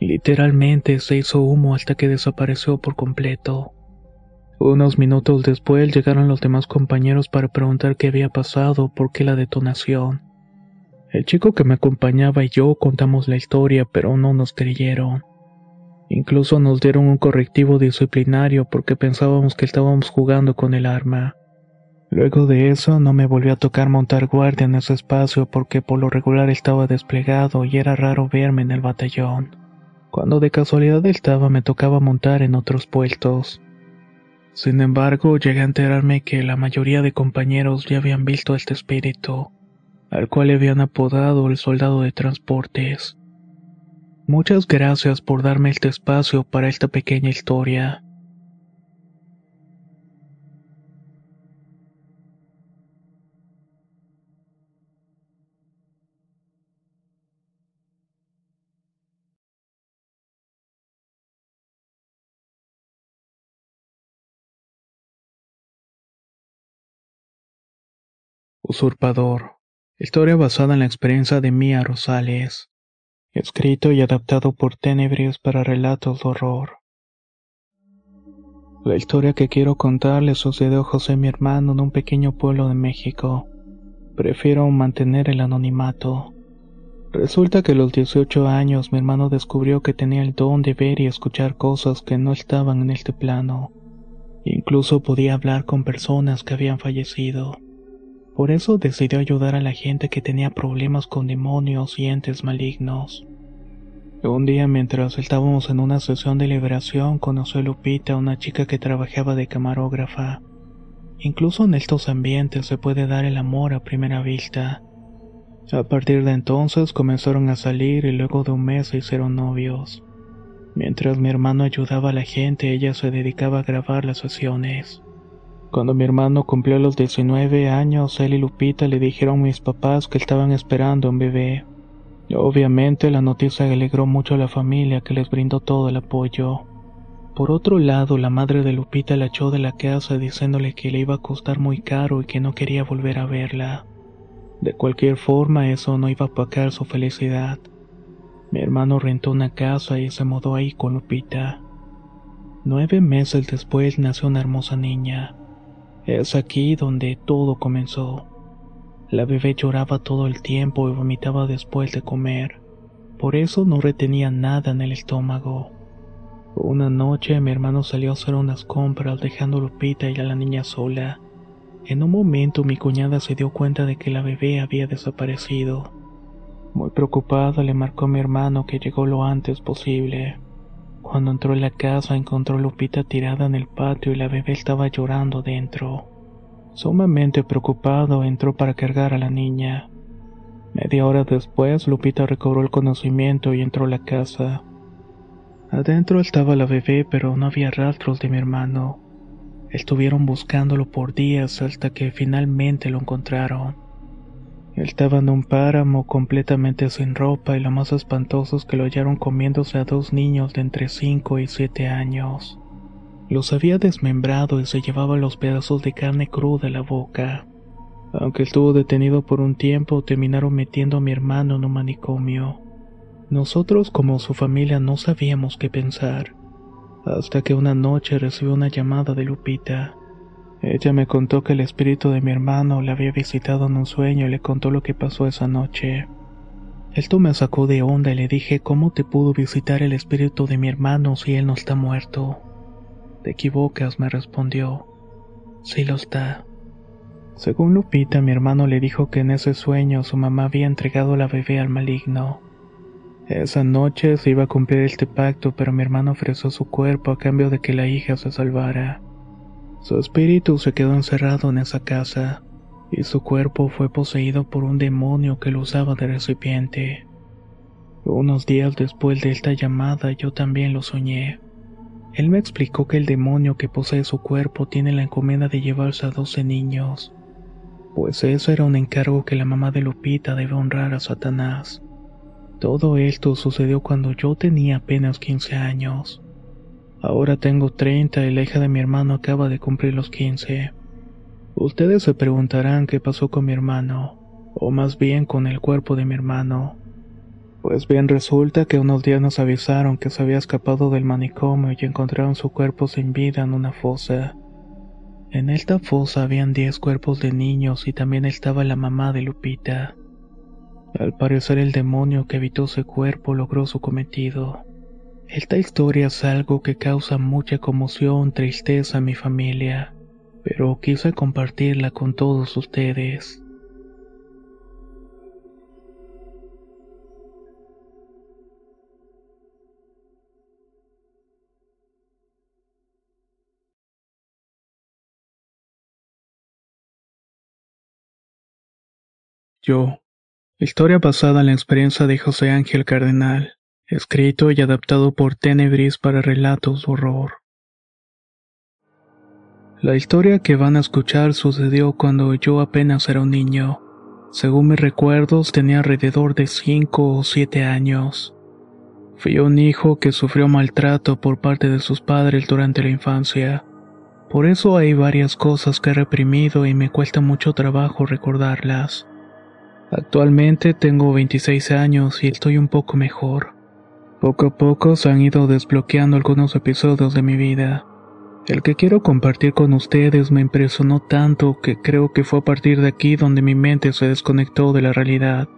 Literalmente se hizo humo hasta que desapareció por completo. Unos minutos después llegaron los demás compañeros para preguntar qué había pasado, por qué la detonación. El chico que me acompañaba y yo contamos la historia, pero no nos creyeron. Incluso nos dieron un correctivo disciplinario porque pensábamos que estábamos jugando con el arma. Luego de eso no me volvió a tocar montar guardia en ese espacio porque por lo regular estaba desplegado y era raro verme en el batallón. Cuando de casualidad estaba me tocaba montar en otros puestos. Sin embargo, llegué a enterarme que la mayoría de compañeros ya habían visto a este espíritu al cual le habían apodado el soldado de transportes. Muchas gracias por darme este espacio para esta pequeña historia. Usurpador Historia basada en la experiencia de Mía Rosales. Escrito y adaptado por Tenebrios para relatos de horror. La historia que quiero contar le sucedió a José mi hermano en un pequeño pueblo de México. Prefiero mantener el anonimato. Resulta que a los 18 años mi hermano descubrió que tenía el don de ver y escuchar cosas que no estaban en este plano. Incluso podía hablar con personas que habían fallecido. Por eso decidió ayudar a la gente que tenía problemas con demonios y entes malignos. Un día mientras estábamos en una sesión de liberación conoció a Lupita, una chica que trabajaba de camarógrafa. Incluso en estos ambientes se puede dar el amor a primera vista. A partir de entonces comenzaron a salir y luego de un mes se hicieron novios. Mientras mi hermano ayudaba a la gente, ella se dedicaba a grabar las sesiones. Cuando mi hermano cumplió los 19 años, él y Lupita le dijeron a mis papás que estaban esperando un bebé. Obviamente la noticia alegró mucho a la familia que les brindó todo el apoyo. Por otro lado, la madre de Lupita la echó de la casa diciéndole que le iba a costar muy caro y que no quería volver a verla. De cualquier forma, eso no iba a apacar su felicidad. Mi hermano rentó una casa y se mudó ahí con Lupita. Nueve meses después nació una hermosa niña. Es aquí donde todo comenzó. La bebé lloraba todo el tiempo y vomitaba después de comer. Por eso no retenía nada en el estómago. Una noche mi hermano salió a hacer unas compras dejando a Lupita y a la niña sola. En un momento mi cuñada se dio cuenta de que la bebé había desaparecido. Muy preocupada le marcó a mi hermano que llegó lo antes posible. Cuando entró en la casa encontró a Lupita tirada en el patio y la bebé estaba llorando dentro. Sumamente preocupado entró para cargar a la niña. Media hora después Lupita recobró el conocimiento y entró a la casa. Adentro estaba la bebé pero no había rastros de mi hermano. Estuvieron buscándolo por días hasta que finalmente lo encontraron. Estaba en un páramo completamente sin ropa y lo más espantoso es que lo hallaron comiéndose a dos niños de entre 5 y 7 años. Los había desmembrado y se llevaba los pedazos de carne cruda a la boca. Aunque estuvo detenido por un tiempo, terminaron metiendo a mi hermano en un manicomio. Nosotros como su familia no sabíamos qué pensar, hasta que una noche recibió una llamada de Lupita. Ella me contó que el espíritu de mi hermano le había visitado en un sueño y le contó lo que pasó esa noche. Esto me sacó de onda y le dije cómo te pudo visitar el espíritu de mi hermano si él no está muerto. Te equivocas, me respondió. Sí lo está. Según Lupita, mi hermano le dijo que en ese sueño su mamá había entregado la bebé al maligno. Esa noche se iba a cumplir este pacto, pero mi hermano ofreció su cuerpo a cambio de que la hija se salvara. Su espíritu se quedó encerrado en esa casa, y su cuerpo fue poseído por un demonio que lo usaba de recipiente. Unos días después de esta llamada yo también lo soñé. Él me explicó que el demonio que posee su cuerpo tiene la encomienda de llevarse a doce niños, pues eso era un encargo que la mamá de Lupita debe honrar a Satanás. Todo esto sucedió cuando yo tenía apenas 15 años. Ahora tengo 30 y la hija de mi hermano acaba de cumplir los 15. Ustedes se preguntarán qué pasó con mi hermano, o más bien con el cuerpo de mi hermano. Pues bien resulta que unos días nos avisaron que se había escapado del manicomio y encontraron su cuerpo sin vida en una fosa. En esta fosa habían 10 cuerpos de niños y también estaba la mamá de Lupita. Al parecer el demonio que habitó ese cuerpo logró su cometido. Esta historia es algo que causa mucha conmoción, tristeza a mi familia, pero quise compartirla con todos ustedes. Yo. Historia basada en la experiencia de José Ángel Cardenal, escrito y adaptado por Tenebris para relatos de horror. La historia que van a escuchar sucedió cuando yo apenas era un niño. Según mis recuerdos tenía alrededor de 5 o 7 años. Fui un hijo que sufrió maltrato por parte de sus padres durante la infancia. Por eso hay varias cosas que he reprimido y me cuesta mucho trabajo recordarlas. Actualmente tengo 26 años y estoy un poco mejor. Poco a poco se han ido desbloqueando algunos episodios de mi vida. El que quiero compartir con ustedes me impresionó tanto que creo que fue a partir de aquí donde mi mente se desconectó de la realidad.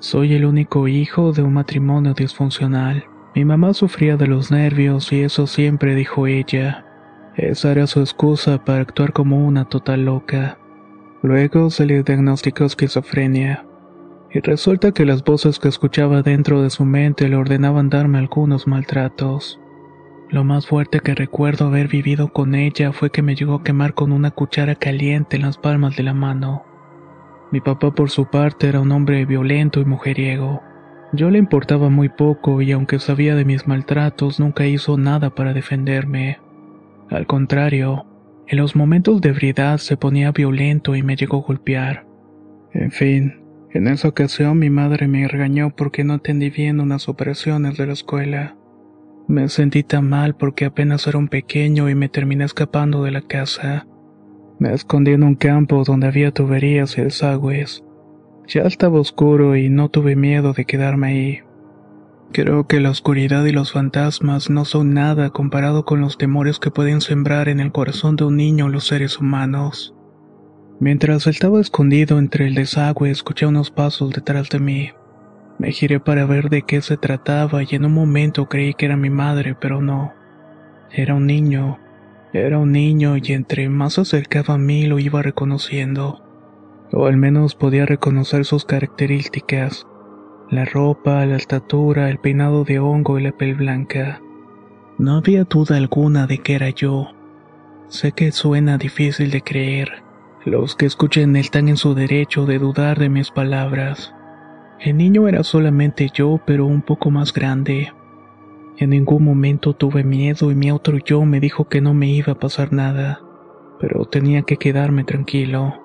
Soy el único hijo de un matrimonio disfuncional. Mi mamá sufría de los nervios y eso siempre dijo ella. Esa era su excusa para actuar como una total loca. Luego se le diagnosticó esquizofrenia. Y resulta que las voces que escuchaba dentro de su mente le ordenaban darme algunos maltratos. Lo más fuerte que recuerdo haber vivido con ella fue que me llegó a quemar con una cuchara caliente en las palmas de la mano. Mi papá por su parte era un hombre violento y mujeriego. Yo le importaba muy poco y aunque sabía de mis maltratos nunca hizo nada para defenderme. Al contrario, en los momentos de ebriedad se ponía violento y me llegó a golpear. En fin, en esa ocasión mi madre me regañó porque no atendí bien unas operaciones de la escuela. Me sentí tan mal porque apenas era un pequeño y me terminé escapando de la casa. Me escondí en un campo donde había tuberías y desagües. Ya estaba oscuro y no tuve miedo de quedarme ahí. Creo que la oscuridad y los fantasmas no son nada comparado con los temores que pueden sembrar en el corazón de un niño los seres humanos. Mientras estaba escondido entre el desagüe, escuché unos pasos detrás de mí. Me giré para ver de qué se trataba y en un momento creí que era mi madre, pero no. Era un niño. Era un niño y entre más se acercaba a mí lo iba reconociendo. O al menos podía reconocer sus características la ropa, la estatura, el peinado de hongo y la piel blanca. No había duda alguna de que era yo. Sé que suena difícil de creer. Los que escuchen están en su derecho de dudar de mis palabras. El niño era solamente yo, pero un poco más grande. En ningún momento tuve miedo y mi otro yo me dijo que no me iba a pasar nada, pero tenía que quedarme tranquilo.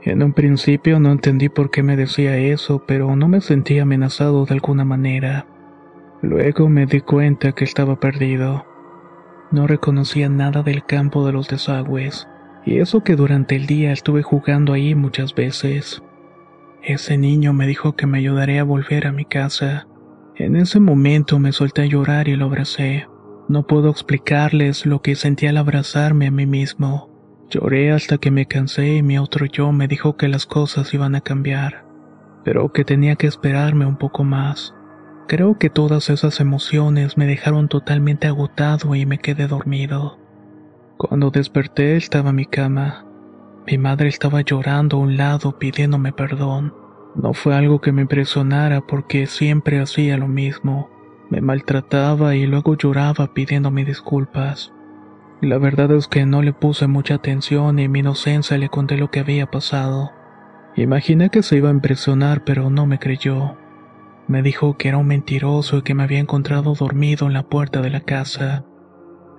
En un principio no entendí por qué me decía eso, pero no me sentí amenazado de alguna manera. Luego me di cuenta que estaba perdido. No reconocía nada del campo de los desagües, y eso que durante el día estuve jugando ahí muchas veces. Ese niño me dijo que me ayudaría a volver a mi casa, En ese momento me solté a llorar y lo abracé. No puedo explicarles lo que sentí al abrazarme a mí mismo. Lloré hasta que me cansé y mi otro yo me dijo que las cosas iban a cambiar, pero que tenía que esperarme un poco más. Creo que todas esas emociones me dejaron totalmente agotado y me quedé dormido. Cuando desperté estaba en mi cama. Mi madre estaba llorando a un lado pidiéndome perdón. No fue algo que me impresionara porque siempre hacía lo mismo. Me maltrataba y luego lloraba pidiéndome disculpas. La verdad es que no le puse mucha atención y en mi inocencia le conté lo que había pasado. Imaginé que se iba a impresionar pero no me creyó. Me dijo que era un mentiroso y que me había encontrado dormido en la puerta de la casa.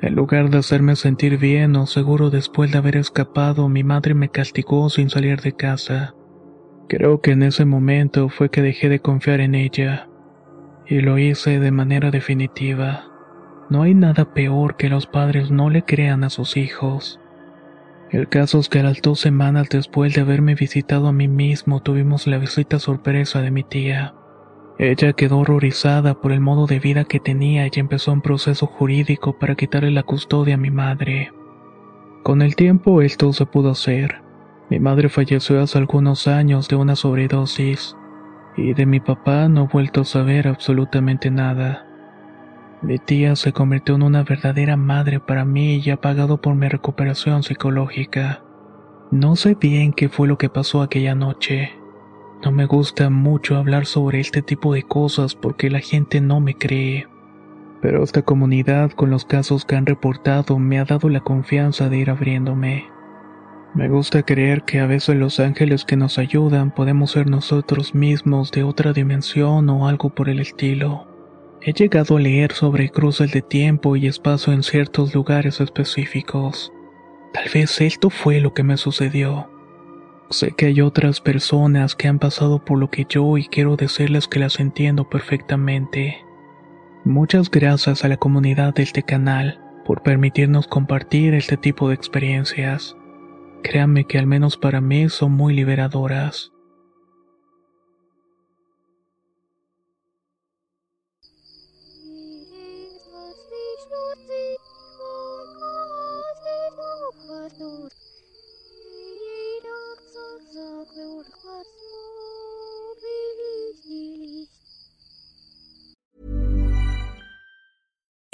En lugar de hacerme sentir bien o seguro después de haber escapado, mi madre me castigó sin salir de casa. Creo que en ese momento fue que dejé de confiar en ella. Y lo hice de manera definitiva. No hay nada peor que los padres no le crean a sus hijos. El caso es que a las dos semanas después de haberme visitado a mí mismo tuvimos la visita sorpresa de mi tía. Ella quedó horrorizada por el modo de vida que tenía y empezó un proceso jurídico para quitarle la custodia a mi madre. Con el tiempo esto se pudo hacer. Mi madre falleció hace algunos años de una sobredosis y de mi papá no he vuelto a saber absolutamente nada. Mi tía se convirtió en una verdadera madre para mí y ha pagado por mi recuperación psicológica. No sé bien qué fue lo que pasó aquella noche. No me gusta mucho hablar sobre este tipo de cosas porque la gente no me cree. Pero esta comunidad con los casos que han reportado me ha dado la confianza de ir abriéndome. Me gusta creer que a veces los ángeles que nos ayudan podemos ser nosotros mismos de otra dimensión o algo por el estilo. He llegado a leer sobre cruces de tiempo y espacio en ciertos lugares específicos. Tal vez esto fue lo que me sucedió. Sé que hay otras personas que han pasado por lo que yo y quiero decirles que las entiendo perfectamente. Muchas gracias a la comunidad de este canal por permitirnos compartir este tipo de experiencias. Créanme que al menos para mí son muy liberadoras.